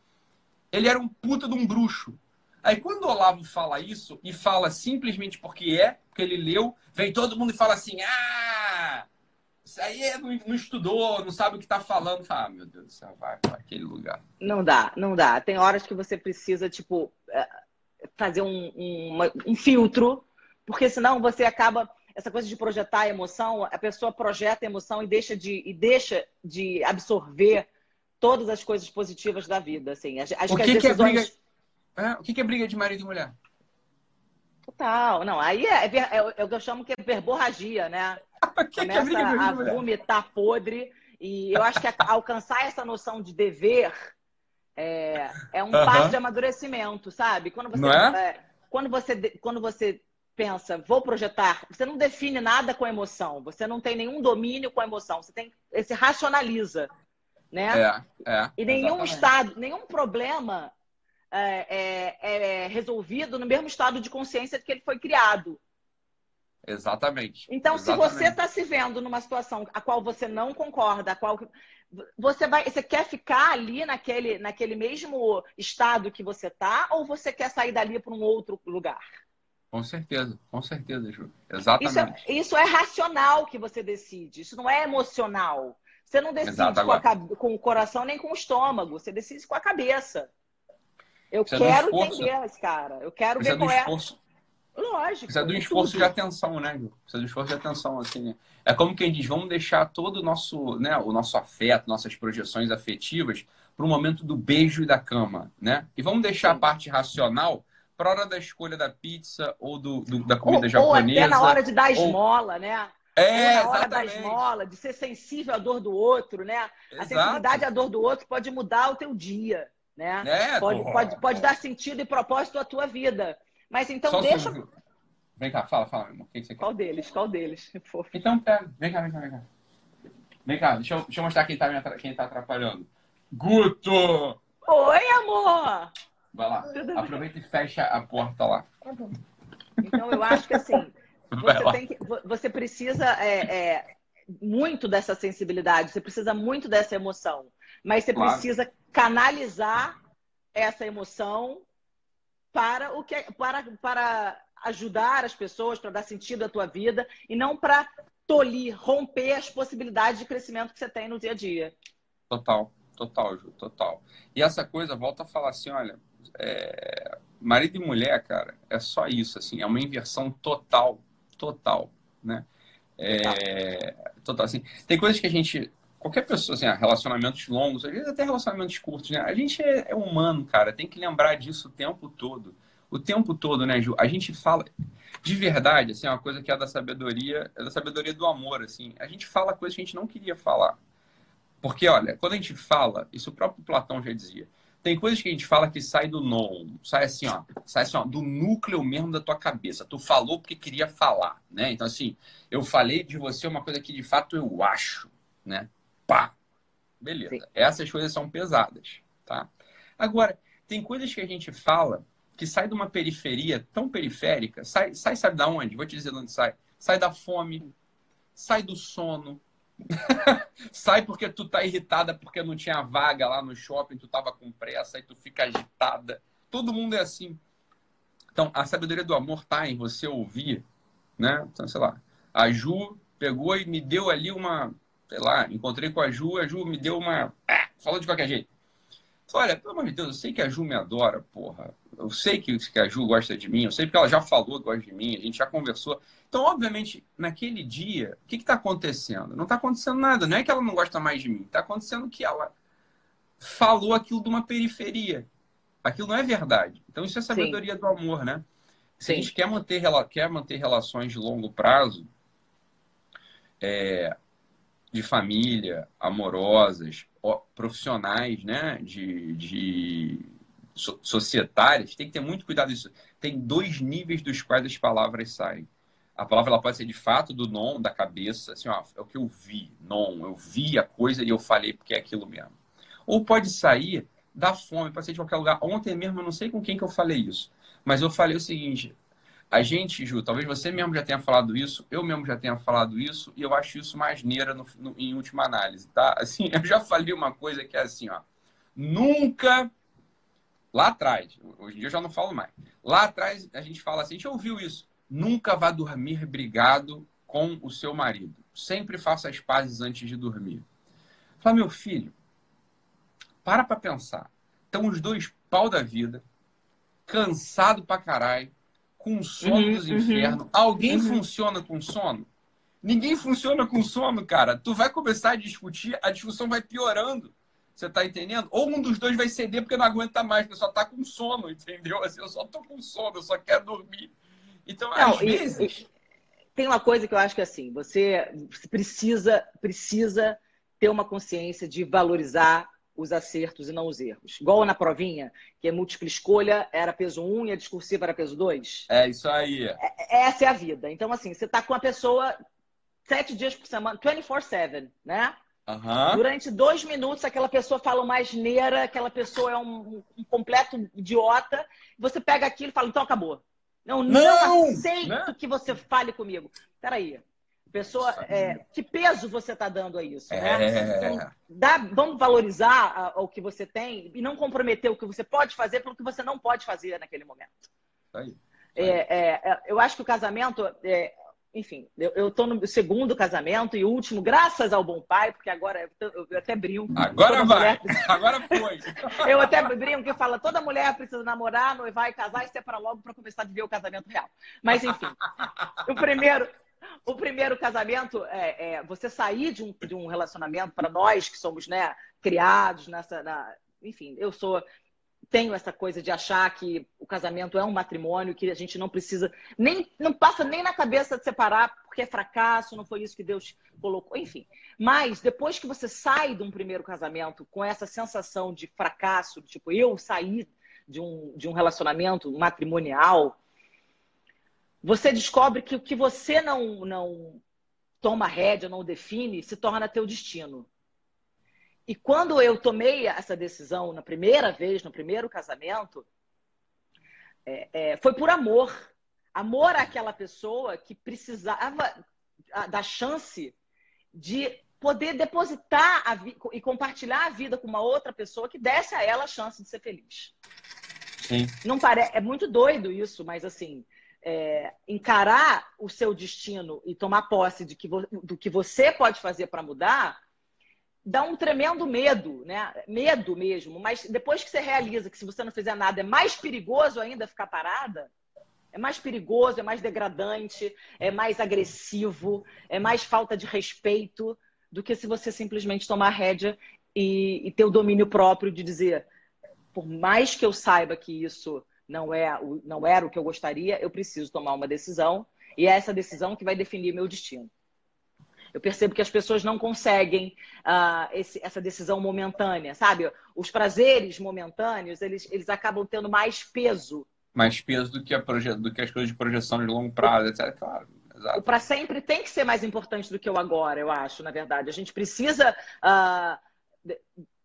ele era um puta de um bruxo. Aí quando o Olavo fala isso e fala simplesmente porque é, porque ele leu, vem todo mundo e fala assim: ah, isso aí é, não, não estudou, não sabe o que está falando. Fala, ah, meu Deus do céu, vai para aquele lugar. Não dá, não dá. Tem horas que você precisa, tipo, é, fazer um, um, uma, um filtro, porque senão você acaba. Essa coisa de projetar a emoção, a pessoa projeta a emoção e deixa de, e deixa de absorver todas as coisas positivas da vida. Assim. Acho o que, que as decisões... que é briga é, o que é briga de marido e mulher? Total. Não, aí é, é, é, o que eu chamo que é verborragia, né? que Começa que é a vomitar podre E eu acho que alcançar essa noção de dever é, é um passo de amadurecimento, sabe? Quando você, é? É, quando você, quando você pensa, vou projetar, você não define nada com emoção, você não tem nenhum domínio com emoção, você tem, você racionaliza, né? É, é, e nenhum exatamente. estado, nenhum problema é, é, é, resolvido no mesmo estado de consciência que ele foi criado. Exatamente. Então, exatamente. se você está se vendo numa situação a qual você não concorda, a qual você vai, você quer ficar ali naquele, naquele mesmo estado que você está, ou você quer sair dali para um outro lugar? Com certeza, com certeza, Ju. Exatamente. Isso é, isso é, racional que você decide, isso não é emocional. Você não decide com, a, com, o coração nem com o estômago, você decide com a cabeça. Eu Precisa quero entender esse cara, eu quero ver qual é esforço. Lógico. Precisa de um esforço tudo. de atenção, né, Ju? Precisa um esforço de atenção, assim. É como quem diz, vamos deixar todo o nosso, né, o nosso afeto, nossas projeções afetivas para o momento do beijo e da cama, né? E vamos deixar Sim. a parte racional para a hora da escolha da pizza ou do, do da comida ou, japonesa. Ou até na hora de dar esmola, ou... né? É, na hora exatamente. da esmola, de ser sensível à dor do outro, né? Exato. A sensibilidade à dor do outro pode mudar o teu dia, né? É, pode, pode, pode dar sentido e propósito à tua vida. Mas então Só deixa... Vem cá, fala, fala, irmão. Que? Qual deles? Qual deles? Então pega. Vem cá, vem cá, vem cá. Vem cá, deixa eu, deixa eu mostrar quem tá, quem tá atrapalhando. Guto! Oi, amor! Vai lá. Aproveita e fecha a porta lá. Tá bom. Então, eu acho que assim, você, que, você precisa é, é, muito dessa sensibilidade, você precisa muito dessa emoção. Mas você claro. precisa canalizar essa emoção para o que é, para, para ajudar as pessoas, para dar sentido à tua vida e não para tolir, romper as possibilidades de crescimento que você tem no dia a dia. Total, total, Ju, total. E essa coisa, volta a falar assim, olha, é, marido e mulher, cara, é só isso, assim, é uma inversão total, total, né? É, total, assim, tem coisas que a gente, qualquer pessoa, assim, ah, relacionamentos longos, às vezes até relacionamentos curtos, né? A gente é, é humano, cara, tem que lembrar disso o tempo todo, o tempo todo, né, Ju? A gente fala, de verdade, assim, é uma coisa que é da sabedoria, é da sabedoria do amor, assim, a gente fala coisas que a gente não queria falar. Porque, olha, quando a gente fala, isso o próprio Platão já dizia, tem coisas que a gente fala que sai do non, sai assim, ó, sai assim, ó, do núcleo mesmo da tua cabeça. Tu falou porque queria falar, né? Então, assim, eu falei de você uma coisa que de fato eu acho, né? Pá! Beleza. Sim. Essas coisas são pesadas, tá? Agora, tem coisas que a gente fala que sai de uma periferia tão periférica, sai, sai sabe da onde? Vou te dizer de onde sai. Sai da fome, sai do sono, Sai porque tu tá irritada porque não tinha vaga lá no shopping, tu tava com pressa e tu fica agitada. Todo mundo é assim. Então, a sabedoria do amor tá em você ouvir, né? Então, sei lá, a Ju pegou e me deu ali uma, sei lá, encontrei com a Ju, a Ju me deu uma, ah, falou de qualquer jeito. Olha, pelo amor de Deus, eu sei que a Ju me adora, porra. Eu sei que, que a Ju gosta de mim, eu sei porque ela já falou que gosta de mim, a gente já conversou. Então, obviamente, naquele dia, o que está acontecendo? Não está acontecendo nada. Não é que ela não gosta mais de mim. Está acontecendo que ela falou aquilo de uma periferia. Aquilo não é verdade. Então, isso é sabedoria Sim. do amor, né? Se Sim. a gente quer manter, quer manter relações de longo prazo, é, de família, amorosas, profissionais, né? De, de societárias, tem que ter muito cuidado disso. Tem dois níveis dos quais as palavras saem. A palavra ela pode ser de fato do non, da cabeça, assim, ó, é o que eu vi, non, eu vi a coisa e eu falei porque é aquilo mesmo. Ou pode sair da fome, pode ser de qualquer lugar. Ontem mesmo, eu não sei com quem que eu falei isso, mas eu falei o seguinte, a gente, Ju, talvez você mesmo já tenha falado isso, eu mesmo já tenha falado isso, e eu acho isso mais neira no, no, em última análise, tá? Assim, eu já falei uma coisa que é assim, ó, nunca Lá atrás, hoje em dia eu já não falo mais. Lá atrás a gente fala assim, a gente ouviu isso. Nunca vá dormir brigado com o seu marido. Sempre faça as pazes antes de dormir. Fala, meu filho, para pra pensar. Estão os dois pau da vida, cansado pra caralho, com sono uhum, dos uhum. infernos. Uhum, Alguém uhum. funciona com sono? Ninguém funciona com sono, cara. Tu vai começar a discutir, a discussão vai piorando. Você tá entendendo? Ou um dos dois vai ceder porque não aguenta mais, porque só tá com sono, entendeu? Assim, eu só tô com sono, eu só quero dormir. Então, não, às e, vezes. E, tem uma coisa que eu acho que assim, você precisa, precisa ter uma consciência de valorizar os acertos e não os erros. Igual na provinha, que é múltipla escolha era peso 1 e a discursiva era peso 2. É isso aí. É, essa é a vida. Então, assim, você está com a pessoa sete dias por semana, 24-7, né? Uhum. Durante dois minutos, aquela pessoa fala uma asneira, aquela pessoa é um, um completo idiota. Você pega aquilo e fala, então acabou. Não, não, não aceito né? que você fale comigo. Peraí. Pessoa, é, que peso você está dando a isso? Né? É... Então, dá, vamos valorizar a, o que você tem e não comprometer o que você pode fazer pelo que você não pode fazer naquele momento. Aí. É, é, é, eu acho que o casamento, é, enfim, eu estou no segundo casamento e último, graças ao bom pai, porque agora eu, eu até brinco. Agora vai, agora foi. eu até brinco que fala, toda mulher precisa namorar, noivar e casar e separar logo para começar a viver o casamento real. Mas enfim, o primeiro, o primeiro casamento é, é, você sair de um, de um relacionamento para nós que somos né, criados nessa, na, enfim, eu sou tenho essa coisa de achar que o casamento é um matrimônio, que a gente não precisa, nem não passa nem na cabeça de separar porque é fracasso, não foi isso que Deus colocou, enfim. Mas depois que você sai de um primeiro casamento com essa sensação de fracasso, tipo, eu saí de um, de um relacionamento matrimonial, você descobre que o que você não, não toma rédea, não define, se torna teu destino. E quando eu tomei essa decisão na primeira vez, no primeiro casamento, é, é, foi por amor. Amor àquela pessoa que precisava da chance de poder depositar e compartilhar a vida com uma outra pessoa que desse a ela a chance de ser feliz. Sim. Não pare... É muito doido isso, mas assim, é, encarar o seu destino e tomar posse de que do que você pode fazer para mudar dá um tremendo medo, né? Medo mesmo. Mas depois que você realiza que se você não fizer nada é mais perigoso ainda ficar parada, é mais perigoso, é mais degradante, é mais agressivo, é mais falta de respeito do que se você simplesmente tomar rédea e, e ter o domínio próprio de dizer, por mais que eu saiba que isso não, é, não era o que eu gostaria, eu preciso tomar uma decisão e é essa decisão que vai definir meu destino. Eu percebo que as pessoas não conseguem uh, esse, essa decisão momentânea, sabe? Os prazeres momentâneos, eles, eles acabam tendo mais peso. Mais peso do que, a proje... do que as coisas de projeção de longo prazo, etc. Claro. Exato. O para sempre tem que ser mais importante do que o agora, eu acho, na verdade. A gente precisa uh,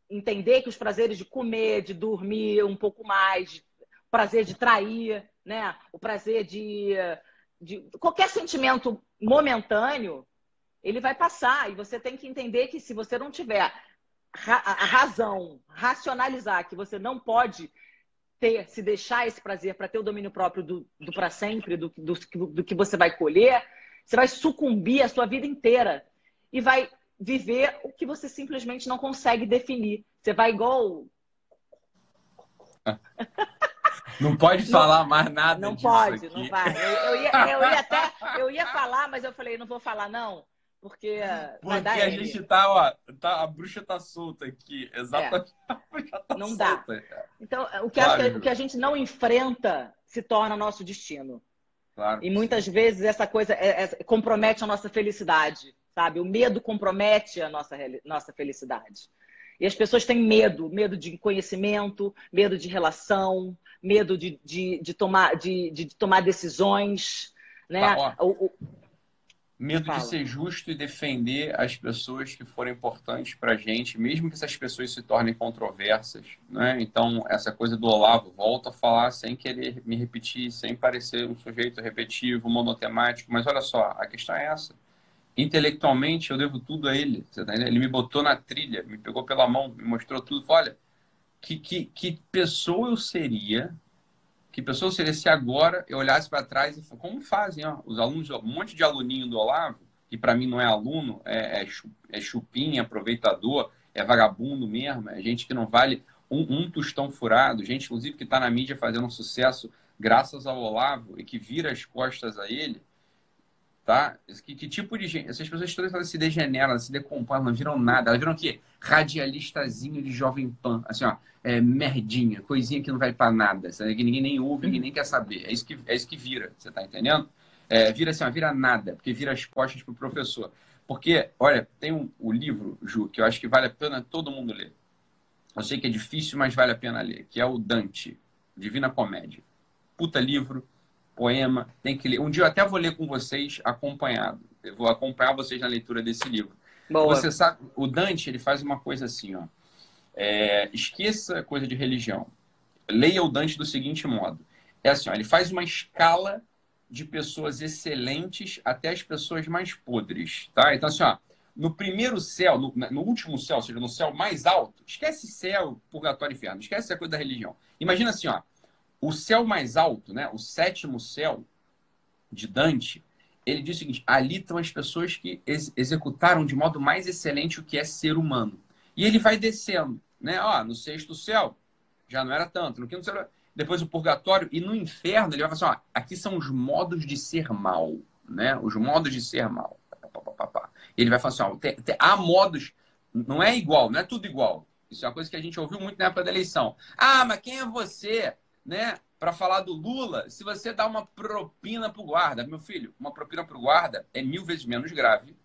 entender que os prazeres de comer, de dormir um pouco mais, o prazer de trair, né? o prazer de, de qualquer sentimento momentâneo, ele vai passar. E você tem que entender que se você não tiver a razão, racionalizar que você não pode ter, se deixar esse prazer para ter o domínio próprio do, do para sempre, do, do, do que você vai colher, você vai sucumbir a sua vida inteira e vai viver o que você simplesmente não consegue definir. Você vai igual. Não pode falar não, mais nada Não pode, aqui. não vai. Eu, eu, ia, eu, ia, até, eu ia falar, mas eu falei, não vou falar não, porque, porque a gente tá, ó, tá, a bruxa tá solta aqui. Exatamente. É. Tá não solta. dá. Então, o que, claro. o que a gente não enfrenta se torna nosso destino. Claro. E muitas sim. vezes essa coisa é, é, compromete a nossa felicidade, sabe? O medo compromete a nossa, nossa felicidade. E as pessoas têm medo, medo de conhecimento, medo de relação, medo de, de, de tomar, de, de, tomar decisões. Né? Tá, o, o, Medo Fala. de ser justo e defender as pessoas que foram importantes para a gente, mesmo que essas pessoas se tornem controversas. Né? Então, essa coisa do Olavo, volta a falar sem querer me repetir, sem parecer um sujeito repetitivo, monotemático, mas olha só, a questão é essa. Intelectualmente, eu devo tudo a ele. Tá ele me botou na trilha, me pegou pela mão, me mostrou tudo. Olha, que, que, que pessoa eu seria que pessoa seria se agora eu olhasse para trás e como fazem ó, os alunos, um monte de aluninho do Olavo, que para mim não é aluno, é, é, é chupim, é aproveitador, é vagabundo mesmo, é gente que não vale um, um tostão furado, gente, inclusive, que está na mídia fazendo um sucesso graças ao Olavo e que vira as costas a ele, tá? Que, que tipo de gente? Essas pessoas todas elas se degeneram, elas se decompõem, não viram nada. Elas viram o quê? Radialistazinho de Jovem Pan. Assim, ó, é, merdinha, coisinha que não vai para nada, sabe? que ninguém nem ouve, ninguém nem quer saber. É isso que, é isso que vira, você tá entendendo? É, vira assim, ó, vira nada, porque vira as costas pro professor. Porque, olha, tem um, o livro, Ju, que eu acho que vale a pena todo mundo ler. Eu sei que é difícil, mas vale a pena ler, que é o Dante, Divina Comédia. Puta livro, poema, tem que ler. Um dia eu até vou ler com vocês acompanhado. Eu vou acompanhar vocês na leitura desse livro. Boa. Você sabe, o Dante, ele faz uma coisa assim, ó. É, esqueça coisa de religião. Leia o Dante do seguinte modo. É assim, ó, ele faz uma escala de pessoas excelentes até as pessoas mais podres, tá? Então, assim, ó, no primeiro céu, no, no, último céu, ou seja, no céu mais alto, esquece céu, purgatório e inferno, esquece a coisa da religião. Imagina assim, ó, o céu mais alto, né, o sétimo céu de Dante, ele diz o seguinte: ali estão as pessoas que ex executaram de modo mais excelente o que é ser humano. E ele vai descendo, né? Ó, no sexto céu já não era tanto, no quinto céu, depois o purgatório e no inferno ele vai falar assim: ó, aqui são os modos de ser mal, né? Os modos de ser mal. Ele vai falar assim: ó, tem, tem, há modos, não é igual, não é tudo igual. Isso é uma coisa que a gente ouviu muito na época da eleição. Ah, mas quem é você, né? Para falar do Lula, se você dá uma propina para o guarda, meu filho, uma propina para o guarda é mil vezes menos grave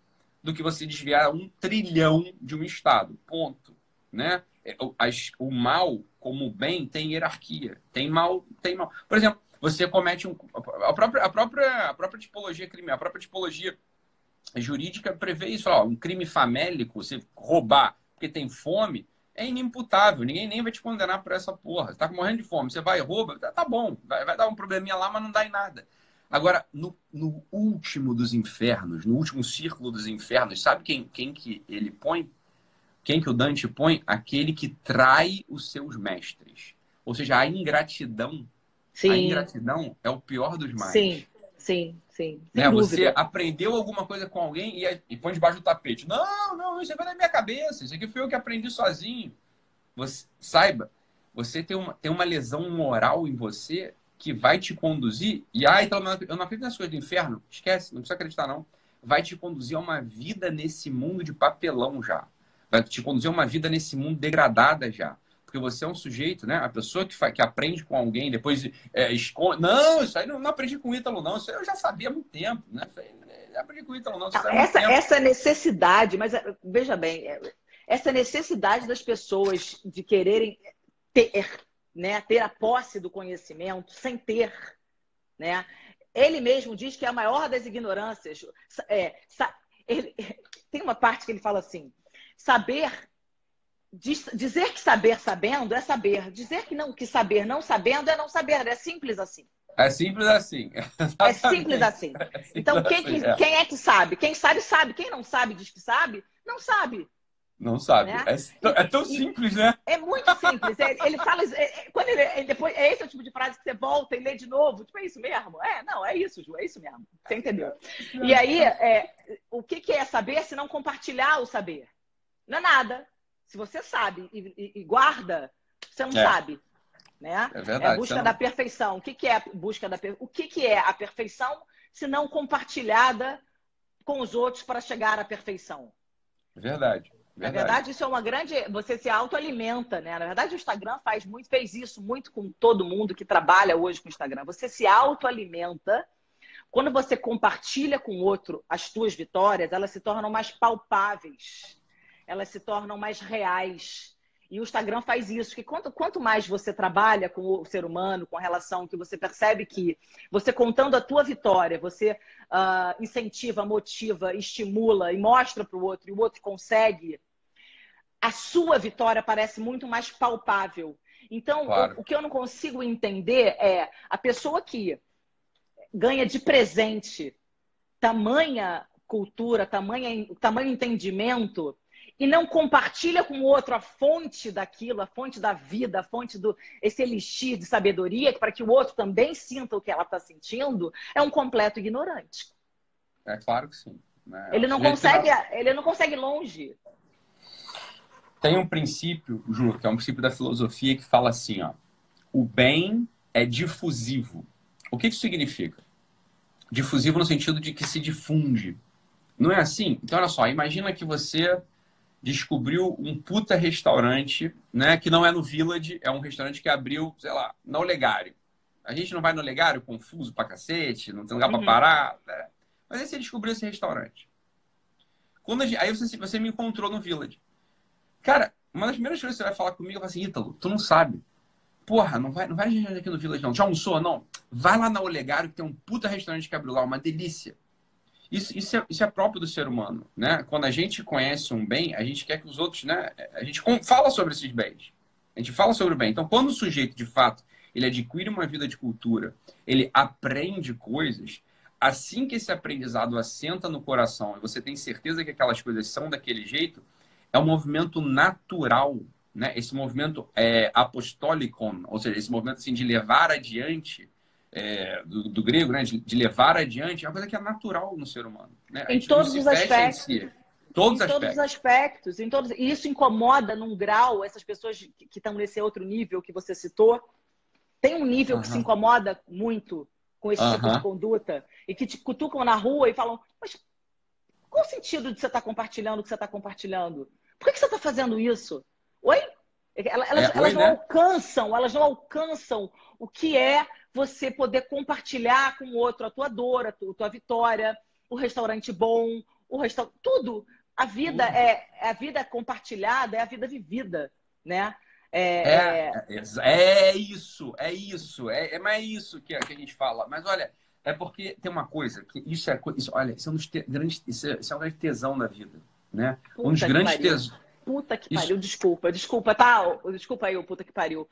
do que você desviar um trilhão de um estado. Ponto, né? É, o mal como o bem tem hierarquia, tem mal, tem mal. Por exemplo, você comete um a própria a própria a própria tipologia crime, a própria tipologia jurídica prevê isso, ó, um crime famélico, você roubar porque tem fome, é inimputável. Ninguém nem vai te condenar por essa porra. Você tá morrendo de fome, você vai e rouba, tá, tá bom, vai, vai, dar um probleminha lá, mas não dá em nada. Agora, no, no último dos infernos, no último círculo dos infernos, sabe quem, quem que ele põe? Quem que o Dante põe? Aquele que trai os seus mestres. Ou seja, a ingratidão. Sim. A ingratidão é o pior dos males. Sim, sim. Sim, né? Você aprendeu alguma coisa com alguém e, e põe debaixo do tapete. Não, não, isso é da minha cabeça. Isso aqui foi eu que aprendi sozinho. Você, saiba, você tem uma, tem uma lesão moral em você que vai te conduzir. E, ah, então eu não acredito nas coisas do inferno. Esquece, não precisa acreditar, não. Vai te conduzir a uma vida nesse mundo de papelão já. Vai te conduzir a uma vida nesse mundo degradada já porque você é um sujeito, né? A pessoa que, que aprende com alguém, depois é, esconde. Não, isso aí não, não, aprendi com o Ítalo, não. Isso aí eu já sabia há muito tempo, né? Aí, aprendi com o Ítalo, não. essa, essa necessidade, mas é, veja bem, é, essa necessidade das pessoas de quererem ter, né, ter a posse do conhecimento sem ter, né? Ele mesmo diz que é a maior das ignorâncias. É, ele, tem uma parte que ele fala assim: saber dizer que saber sabendo é saber. Dizer que não que saber não sabendo é não saber. É simples assim. É simples assim. É simples assim. É então, quem, assim, é. quem é que sabe? Quem sabe, sabe. Quem não sabe, diz que sabe, não sabe. Não sabe. Né? É, é, tão simples, né? É muito simples. Ele, fala. Quando ele, depois, é esse o tipo de frase que você volta e lê de novo. Tipo, é isso mesmo? É, não, é isso, Ju, é isso mesmo. Você entendeu? E aí, é, o que, que é saber se não compartilhar o saber? Não é nada. Se você sabe e, e, e guarda, você não é. sabe. Né? É verdade. É busca não... da perfeição. O que, que é busca da O que, que é a perfeição se não compartilhada com os outros para chegar à perfeição? Verdade. Verdade. Na verdade, isso é uma grande. Você se autoalimenta, né? Na verdade, o Instagram faz muito, fez isso muito com todo mundo que trabalha hoje com o Instagram. Você se autoalimenta. Quando você compartilha com o outro as suas vitórias, elas se tornam mais palpáveis elas se tornam mais reais. E o Instagram faz isso, que quanto, quanto mais você trabalha com o ser humano, com a relação, que você percebe que você contando a tua vitória, você uh, incentiva, motiva, estimula e mostra para o outro, e o outro consegue, a sua vitória parece muito mais palpável. Então, claro. o, o que eu não consigo entender é a pessoa que ganha de presente tamanha cultura, tamanha, tamanho entendimento, e não compartilha com o outro a fonte daquilo, a fonte da vida, a fonte do esse elixir de sabedoria, para que o outro também sinta o que ela está sentindo, é um completo ignorante. É claro que sim. Né? Ele não consegue, ele não consegue longe. Tem um princípio, Ju, que é um princípio da filosofia que fala assim, ó, o bem é difusivo. O que isso significa? Difusivo no sentido de que se difunde. Não é assim? Então, olha só, imagina que você descobriu um puta restaurante, né? Que não é no Village, é um restaurante que abriu, sei lá, no Olegário. A gente não vai no legário confuso pra cacete, não tem lugar uhum. pra parar. Né? Mas aí você descobriu esse restaurante. Quando gente, aí você, você me encontrou no Village. Cara, uma das primeiras coisas que você vai falar comigo, falo assim, Ítalo, tu não sabe. Porra, não vai, não vai aqui no Village, não. Já almoçou, não? Vai lá na Olegário, que tem um puta restaurante que abriu lá, uma delícia. Isso, isso, é, isso é próprio do ser humano, né? Quando a gente conhece um bem, a gente quer que os outros, né? A gente fala sobre esses bens. A gente fala sobre o bem. Então, quando o sujeito, de fato, ele adquire uma vida de cultura, ele aprende coisas, assim que esse aprendizado assenta no coração e você tem certeza que aquelas coisas são daquele jeito, é um movimento natural, né? Esse movimento é apostolicon, ou seja, esse movimento assim, de levar adiante é, do, do, grego, né? De, de, levar adiante, é uma coisa que é natural no ser humano. Né? Em todos os aspectos. Si. Todos, em todos os aspectos. Em todos... E isso incomoda num grau essas pessoas que estão nesse outro nível que você citou. Tem um nível que se incomoda muito com esse tipo de conduta e que te cutucam na rua e falam: Mas qual o sentido de você estar tá compartilhando o que você está compartilhando? Por que, que você está fazendo isso? Oi? Elas, é, elas não né? alcançam, elas não alcançam o que é você poder compartilhar com o outro a tua dor, a tua, a tua vitória, o restaurante bom, o restaurante, tudo. A vida uhum. é a vida compartilhada, é a vida vivida, né? É, é, é, é isso, é isso, é, é mais isso que, que a gente fala. Mas olha, é porque tem uma coisa que isso é, isso, olha, isso é um dos te, grandes, isso é, isso é um grande tesão da vida, né? Puta um dos grandes tesões. Puta que pariu, isso... desculpa, desculpa, tá? Desculpa aí, puta que pariu.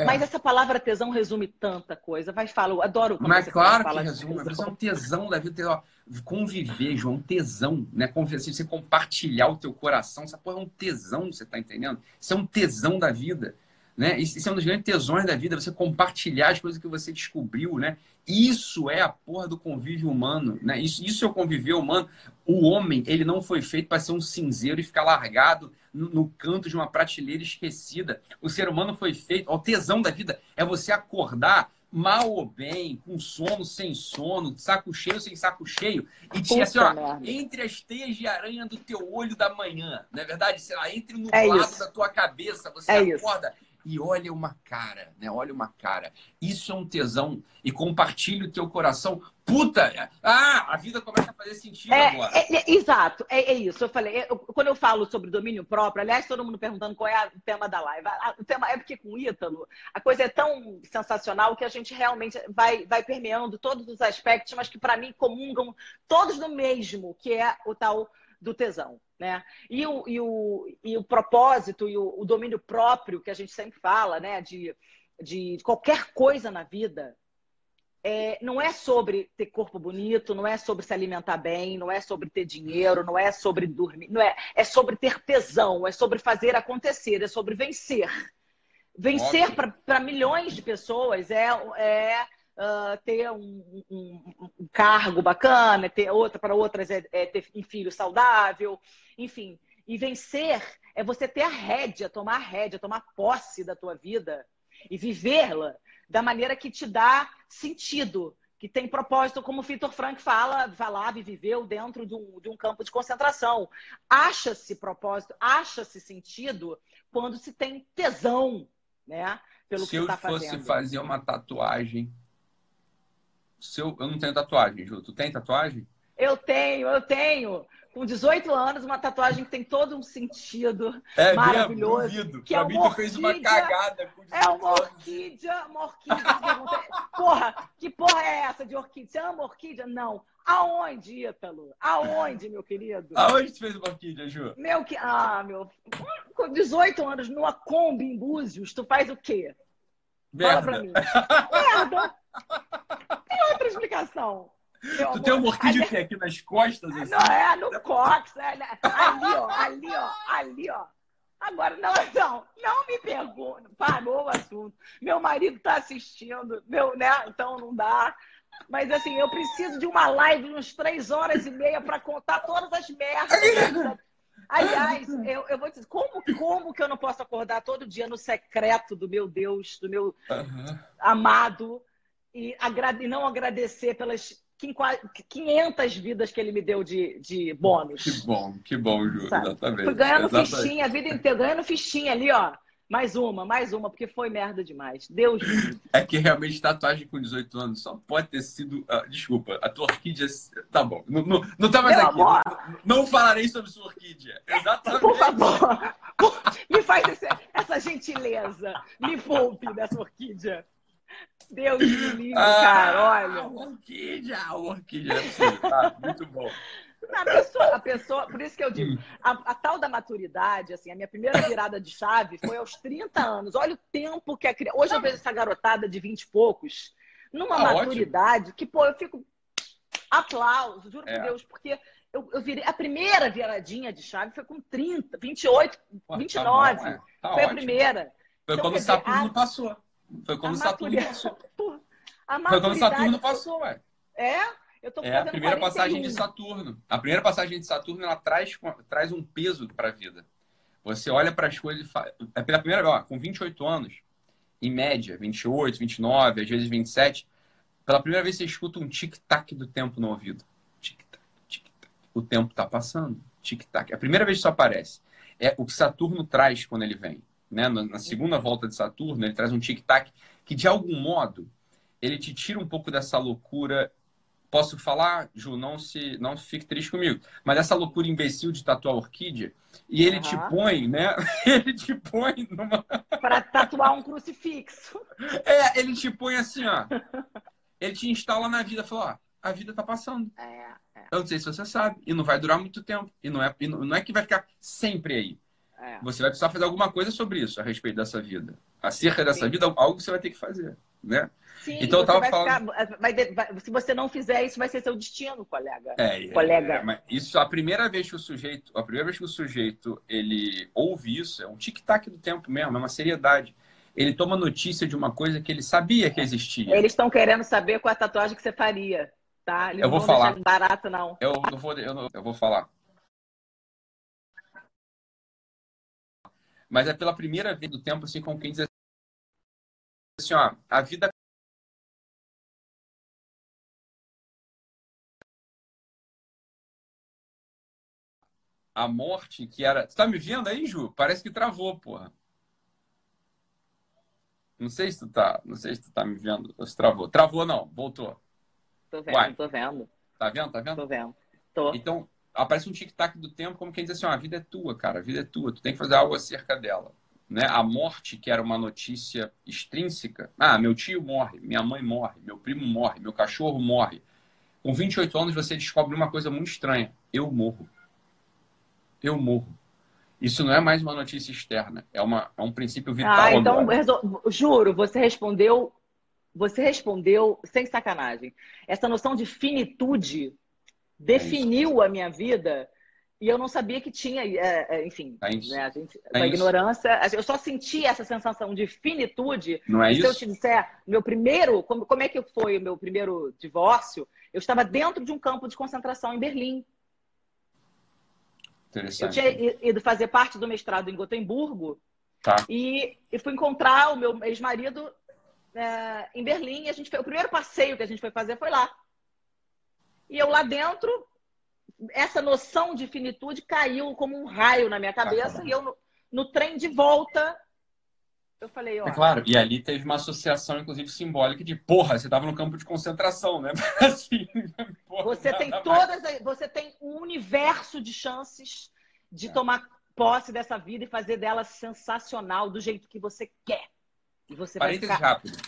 É. Mas essa palavra tesão resume tanta coisa. Vai falar, eu adoro quando Mas você claro fala que resume. Tesão. É um tesão da vida. Conviver, João, tesão, né? Conviver, assim, você compartilhar o teu coração. Essa porra é um tesão, você tá entendendo? Isso é um tesão da vida. Né? Isso é um dos grandes tesões da vida, você compartilhar as coisas que você descobriu, né? Isso é a porra do convívio humano, né? Isso, isso é o convívio humano. O homem, ele não foi feito para ser um cinzeiro e ficar largado no, no, canto de uma prateleira esquecida. O ser humano foi feito, o tesão da vida é você acordar mal ou bem, com sono, sem sono, saco cheio, sem saco cheio, e tinha assim, ó, entre as teias de aranha do teu olho da manhã, não é verdade? Sei lá, entre no é lado da tua cabeça, você é acorda. Isso e olha uma cara, né? Olha uma cara. Isso é um tesão. E compartilha o teu coração. Puta! Ah, a vida começa a fazer sentido é, agora. É, é, exato, é, é, isso. Eu falei, eu, quando eu falo sobre domínio próprio, aliás, todo mundo perguntando qual é o tema da live. O tema é porque com o Ítalo, a coisa é tão sensacional que a gente realmente vai, vai permeando todos os aspectos, mas que para mim comungam todos no mesmo, que é o tal do tesão. Né? E, o, e, o, e o propósito e o, o domínio próprio que a gente sempre fala, né? de, de qualquer coisa na vida, é, não é sobre ter corpo bonito, não é sobre se alimentar bem, não é sobre ter dinheiro, não é sobre dormir, não é, é sobre ter tesão, é sobre fazer acontecer, é sobre vencer. Vencer para milhões de pessoas é, é uh, ter um, um, um, cargo bacana, ter outra para outras é, é, ter um filho saudável, enfim. E vencer é você ter a rédea, tomar a rédea, tomar posse da tua vida e vivê-la da maneira que te dá sentido, que tem propósito, como o Victor Frank fala, falava e viveu dentro de um, de um campo de concentração. Acha-se propósito, acha-se sentido quando se tem tesão, né? Pelo Se que está fazendo. Se eu fosse fazer uma tatuagem se eu, eu não tenho tatuagem, Ju. Tu tem tatuagem? Eu tenho, eu tenho. Com 18 anos, uma tatuagem que tem todo um sentido é maravilhoso. Mesmo, que é uma tu fez uma cagada com É uma orquídea, uma orquídea. porra, que porra é essa de orquídea? Você ama orquídea? Não. Aonde, Ítalo? Aonde, meu querido? Aonde tu fez uma orquídea, Ju? Meu que. Ah, meu. Com 18 anos, numa Kombi em Búzios, tu faz o quê? Merda. Fala pra mim. Merda! Explicação. Meu tu tem um orquídeo que aqui nas costas? Assim? Não, é no cox. É, né? ali, ó, ali, ó, ali, ó. Agora, não, não, não me pergunta. Parou o assunto. Meu marido está assistindo, meu, né? Então não dá. Mas assim, eu preciso de uma live de uns três horas e meia para contar todas as merdas. Aliás, eu, eu vou dizer, como, como que eu não posso acordar todo dia no secreto do meu Deus, do meu uhum. amado, e, e não agradecer pelas 500 vidas que ele me deu de, de bônus. Que bom, que bom, Ju, exatamente. Fui ganhando exatamente. fichinha a vida inteira, ganhando fichinha ali, ó. Mais uma, mais uma, porque foi merda demais. Deus É que realmente tatuagem com 18 anos só pode ter sido. Uh, desculpa, a tua orquídea. Tá bom. Não, não, não tá mais Meu aqui. Não, não, falarei sobre sua orquídea. Exatamente. Por favor. Me faz esse, essa gentileza. Me poupe dessa orquídea. Deus me livre, ah, cara. Olha. Orquídea, orquídea. É tá, muito bom. A pessoa, a pessoa, por isso que eu digo, a, a, tal da maturidade, assim, a minha primeira virada de chave foi aos 30 anos. Olha o tempo que a criança. Hoje eu vejo essa garotada de 20 e poucos, numa ah, maturidade ótimo. que, pô, eu fico. Aplauso, juro é. por Deus, porque eu, eu virei. A primeira viradinha de chave foi com 30, 28, pô, 29. Tá bom, é. tá foi ótimo. a primeira. Foi então, quando o Saturno a... passou. Foi quando o Saturno passou. Foi quando o Saturno passou, ué. É? Eu tô é a primeira 41. passagem de Saturno. A primeira passagem de Saturno ela traz, traz um peso para a vida. Você olha para as coisas e fala. É pela primeira vez, com 28 anos, em média, 28, 29, às vezes 27, pela primeira vez você escuta um tic-tac do tempo no ouvido. Tic-tac, tic-tac. O tempo está passando. Tic-tac. É a primeira vez que isso aparece. É o que Saturno traz quando ele vem. Né? Na segunda volta de Saturno, ele traz um tic-tac que, de algum modo, ele te tira um pouco dessa loucura posso falar, Ju, não se não fique triste comigo, mas essa loucura imbecil de tatuar orquídea, e ele uhum. te põe, né? Ele te põe numa. Para tatuar um crucifixo. É, ele te põe assim, ó. Ele te instala na vida, fala, ó, a vida tá passando. É, é. Eu não sei se você sabe, e não vai durar muito tempo. E não é, e não é que vai ficar sempre aí. É. Você vai precisar fazer alguma coisa sobre isso a respeito dessa vida. Acerca dessa Sim. vida, algo você vai ter que fazer, né? Sim, então eu tava falando. Ficar, vai, vai, se você não fizer isso, vai ser seu destino, colega. É, colega. É, mas isso a primeira vez que o sujeito, a primeira vez que o sujeito ele ouve isso, é um tic-tac do tempo mesmo, é uma seriedade. Ele toma notícia de uma coisa que ele sabia que existia. Eles estão querendo saber qual a tatuagem que você faria, tá? Eles eu vou falar. barato não. Eu não vou, eu, eu vou falar. Mas é pela primeira vez do tempo assim com quem diz assim, ó, a vida a morte que era. Você tá me vendo aí, Ju? Parece que travou, porra. Não sei se tu tá, não sei se tu tá me vendo se travou. Travou não, voltou. Tô vendo, Uai. tô vendo. Tá vendo? Tá vendo? Tô vendo. Tô. Então, aparece um tic-tac do tempo como quem diz assim, ó, a vida é tua, cara, a vida é tua, tu tem que fazer algo acerca dela. Né? A morte, que era uma notícia extrínseca. Ah, meu tio morre, minha mãe morre, meu primo morre, meu cachorro morre. Com 28 anos você descobre uma coisa muito estranha. Eu morro eu morro. Isso não é mais uma notícia externa, é, uma, é um princípio vital. Ah, então, resol... juro, você respondeu, você respondeu sem sacanagem. Essa noção de finitude definiu é a minha vida e eu não sabia que tinha, é, é, enfim, é né, a gente, é a ignorância, eu só senti essa sensação de finitude. Não é isso? Se eu te disser, meu primeiro, como, como é que foi o meu primeiro divórcio? Eu estava dentro de um campo de concentração em Berlim. Eu tinha ido fazer parte do mestrado em Gotemburgo tá. e, e fui encontrar o meu ex-marido é, em Berlim. a gente foi, o primeiro passeio que a gente foi fazer foi lá. E eu lá dentro, essa noção de finitude caiu como um raio na minha cabeça. Ah, e eu, no, no trem de volta, eu falei, ó. É claro, e ali teve uma associação, inclusive, simbólica de porra, você estava no campo de concentração, né? assim, porra, você tem todas, mais. você tem um universo de chances de é. tomar posse dessa vida e fazer dela sensacional do jeito que você quer. E você Parênteses vai ficar... rápido.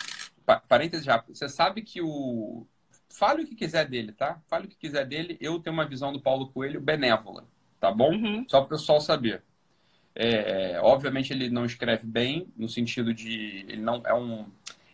Pa Parênteses rápido. Você sabe que o. Fale o que quiser dele, tá? Fale o que quiser dele. Eu tenho uma visão do Paulo Coelho benévola, tá bom? Uhum. Só para o pessoal saber. É, obviamente ele não escreve bem, no sentido de ele não é um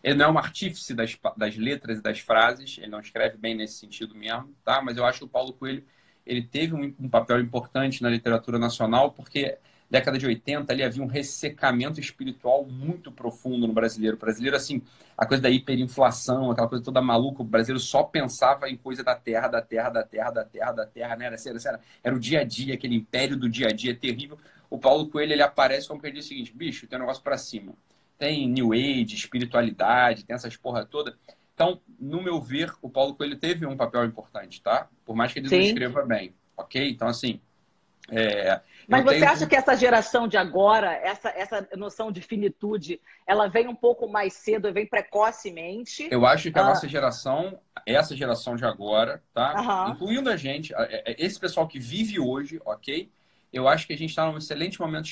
ele não é um artífice das, das letras e das frases, ele não escreve bem nesse sentido mesmo, tá? Mas eu acho que o Paulo Coelho ele teve um, um papel importante na literatura nacional porque década de 80 ali havia um ressecamento espiritual muito profundo no brasileiro. O brasileiro, assim, a coisa da hiperinflação, aquela coisa toda maluca, o brasileiro só pensava em coisa da terra, da terra, da terra, da terra, da terra, né? Era, era, era o dia a dia, aquele império do dia a dia terrível o Paulo Coelho ele aparece como que ele diz o seguinte: bicho, tem um negócio para cima. Tem New Age, espiritualidade, tem essas porra toda. Então, no meu ver, o Paulo Coelho teve um papel importante, tá? Por mais que ele Sim. não escreva bem, ok? Então, assim, É, Mas você tenho... acha que essa geração de agora, essa, essa noção de finitude, ela vem um pouco mais cedo, vem precocemente? Eu acho que a ah. nossa geração, essa geração de agora, tá? Uhum. Incluindo a gente, é, é, esse pessoal que vive hoje, ok? Eu acho que a gente está num excelente momento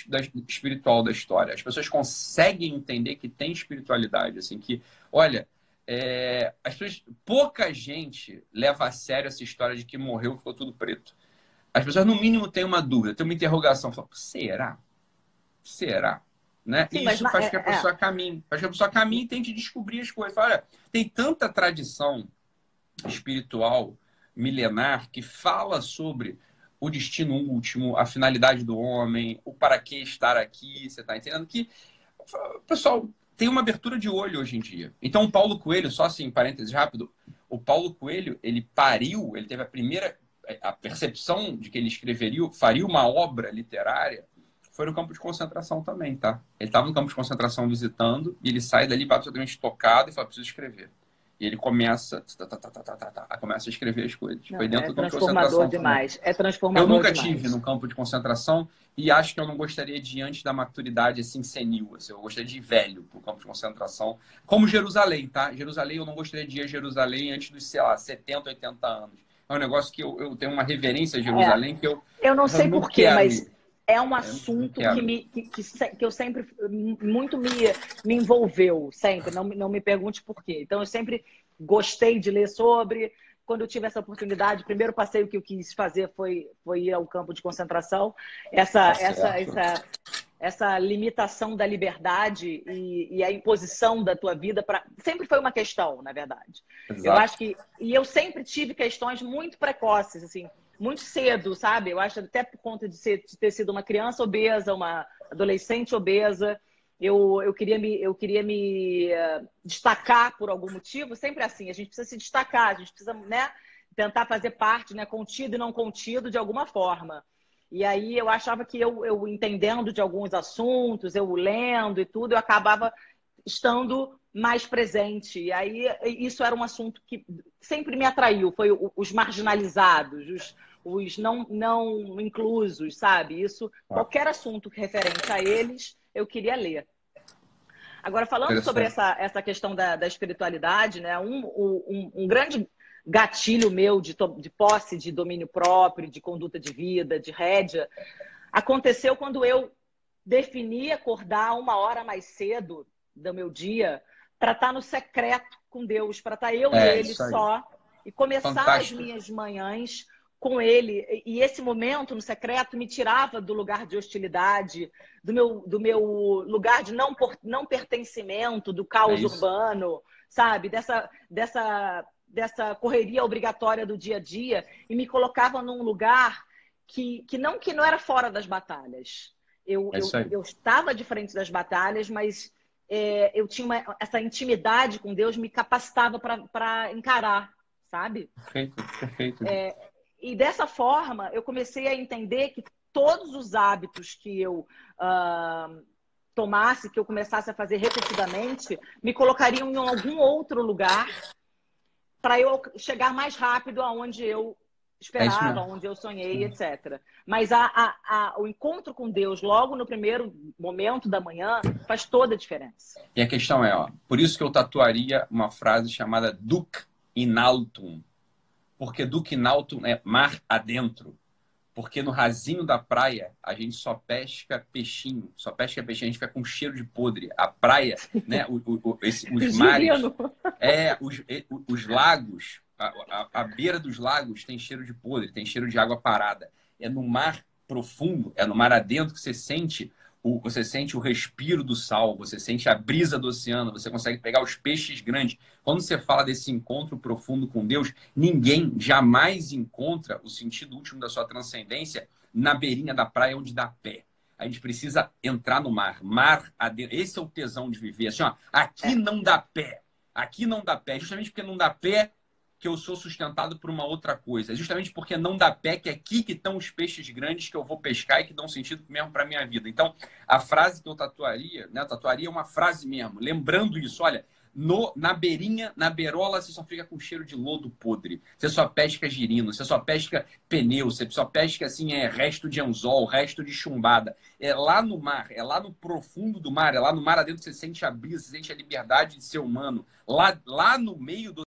espiritual da história. As pessoas conseguem entender que tem espiritualidade, assim, que, olha, é, as pessoas, pouca gente leva a sério essa história de que morreu e ficou tudo preto. As pessoas, no mínimo, têm uma dúvida, têm uma interrogação. Falam, será? Será? Né? Sim, Isso faz é, que a pessoa é. caminhe. Faz que a pessoa caminhe e tente descobrir as coisas. Olha, tem tanta tradição espiritual milenar que fala sobre o destino último, a finalidade do homem, o para que estar aqui, você está entendendo? Que, pessoal, tem uma abertura de olho hoje em dia. Então, o Paulo Coelho, só assim, parênteses rápido, o Paulo Coelho, ele pariu, ele teve a primeira a percepção de que ele escreveria, faria uma obra literária, foi no campo de concentração também, tá? Ele estava no campo de concentração visitando e ele sai dali absolutamente tocado e fala: preciso escrever. E ele começa, tá, tá, tá, começa a escrever as coisas. Não, foi dentro é do campo de concentração. Demais. Também. É transformador Eu nunca demais. tive no campo de concentração e acho que eu não gostaria diante da maturidade assim senil. Assim, eu gostaria de ir velho pro campo de concentração. Como Jerusalém, tá? Jerusalém, eu não gostaria de ir a Jerusalém antes dos, sei lá, 70, 80 anos é um negócio que eu, eu tenho uma reverência a Jerusalém é. que eu. Eu não sei porquê, mas é um assunto que, me, que, que, que, eu sempre muito me, me envolveu, sempre. Não, não me pergunte por quê. Então, eu sempre gostei de ler sobre. Quando eu tive essa oportunidade, o primeiro passeio que eu quis fazer foi, foi ir ao campo de concentração. Essa, tá essa, essa, essa limitação da liberdade e, e, a imposição da tua vida para sempre foi uma questão, na verdade. Exato. Eu acho que e eu sempre tive questões muito precoces, assim, muito cedo, sabe? Eu acho até por conta de, ser, de ter sido uma criança obesa, uma adolescente obesa, eu, eu queria me eu queria me uh, destacar por algum motivo, sempre assim, a gente precisa se destacar, a gente precisa, né, tentar fazer parte, né, contido e não contido de alguma forma. E aí eu achava que eu, eu entendendo de alguns assuntos, eu lendo e tudo, eu acabava estando mais presente. E aí isso era um assunto que sempre me atraiu, foi os marginalizados, os, os não, não inclusos, sabe? Isso, qualquer assunto referente a eles, eu queria ler. Agora, falando sobre essa, essa questão da, da espiritualidade, né? Um, um, um grande gatilho meu de, de posse de domínio próprio, de conduta de vida, de rédea, aconteceu quando eu defini acordar uma hora mais cedo do meu dia para estar tá no secreto com Deus, para estar tá eu é, e ele só e começar Fantástico. as minhas manhãs com ele. E esse momento no secreto me tirava do lugar de hostilidade, do meu, do meu lugar de não, não pertencimento, do caos é urbano, sabe? Dessa, dessa dessa correria obrigatória do dia a dia e me colocava num lugar que, que não que não era fora das batalhas. Eu, é eu, eu, estava de frente das batalhas, mas é, eu tinha uma, essa intimidade com Deus me capacitava para encarar, sabe? Perfeito, perfeito. É, e dessa forma eu comecei a entender que todos os hábitos que eu uh, tomasse, que eu começasse a fazer repetidamente, me colocariam em algum outro lugar para eu chegar mais rápido aonde eu esperava, é onde eu sonhei, etc. Mas a, a, a, o encontro com Deus logo no primeiro momento da manhã faz toda a diferença. E a questão é, ó, por isso que eu tatuaria uma frase chamada Duc in altum. Porque Duc in altum é mar adentro. Porque no rasinho da praia a gente só pesca peixinho, só pesca peixinho, a gente fica com cheiro de podre. A praia, né, o, o, esse, os mares, é, os, os lagos, a, a, a beira dos lagos tem cheiro de podre, tem cheiro de água parada. É no mar profundo, é no mar adentro que você sente o, você sente o respiro do sal, você sente a brisa do oceano, você consegue pegar os peixes grandes. Quando você fala desse encontro profundo com Deus, ninguém jamais encontra o sentido último da sua transcendência na beirinha da praia onde dá pé. A gente precisa entrar no mar. Mar. Esse é o tesão de viver. Assim, ó, aqui não dá pé. Aqui não dá pé. Justamente porque não dá pé, que eu sou sustentado por uma outra coisa. É justamente porque não dá pé que é aqui que estão os peixes grandes que eu vou pescar e que dão sentido mesmo para minha vida. Então, a frase que eu tatuaria, né, tatuaria é uma frase mesmo, lembrando isso, olha, no, na beirinha, na beirola, você só fica com cheiro de lodo podre. Você só pesca girino, você só pesca pneu, você só pesca assim, é resto de anzol, resto de chumbada. É lá no mar, é lá no profundo do mar, é lá no mar adentro que você sente a brisa, você sente a liberdade de ser humano. Lá, lá no meio do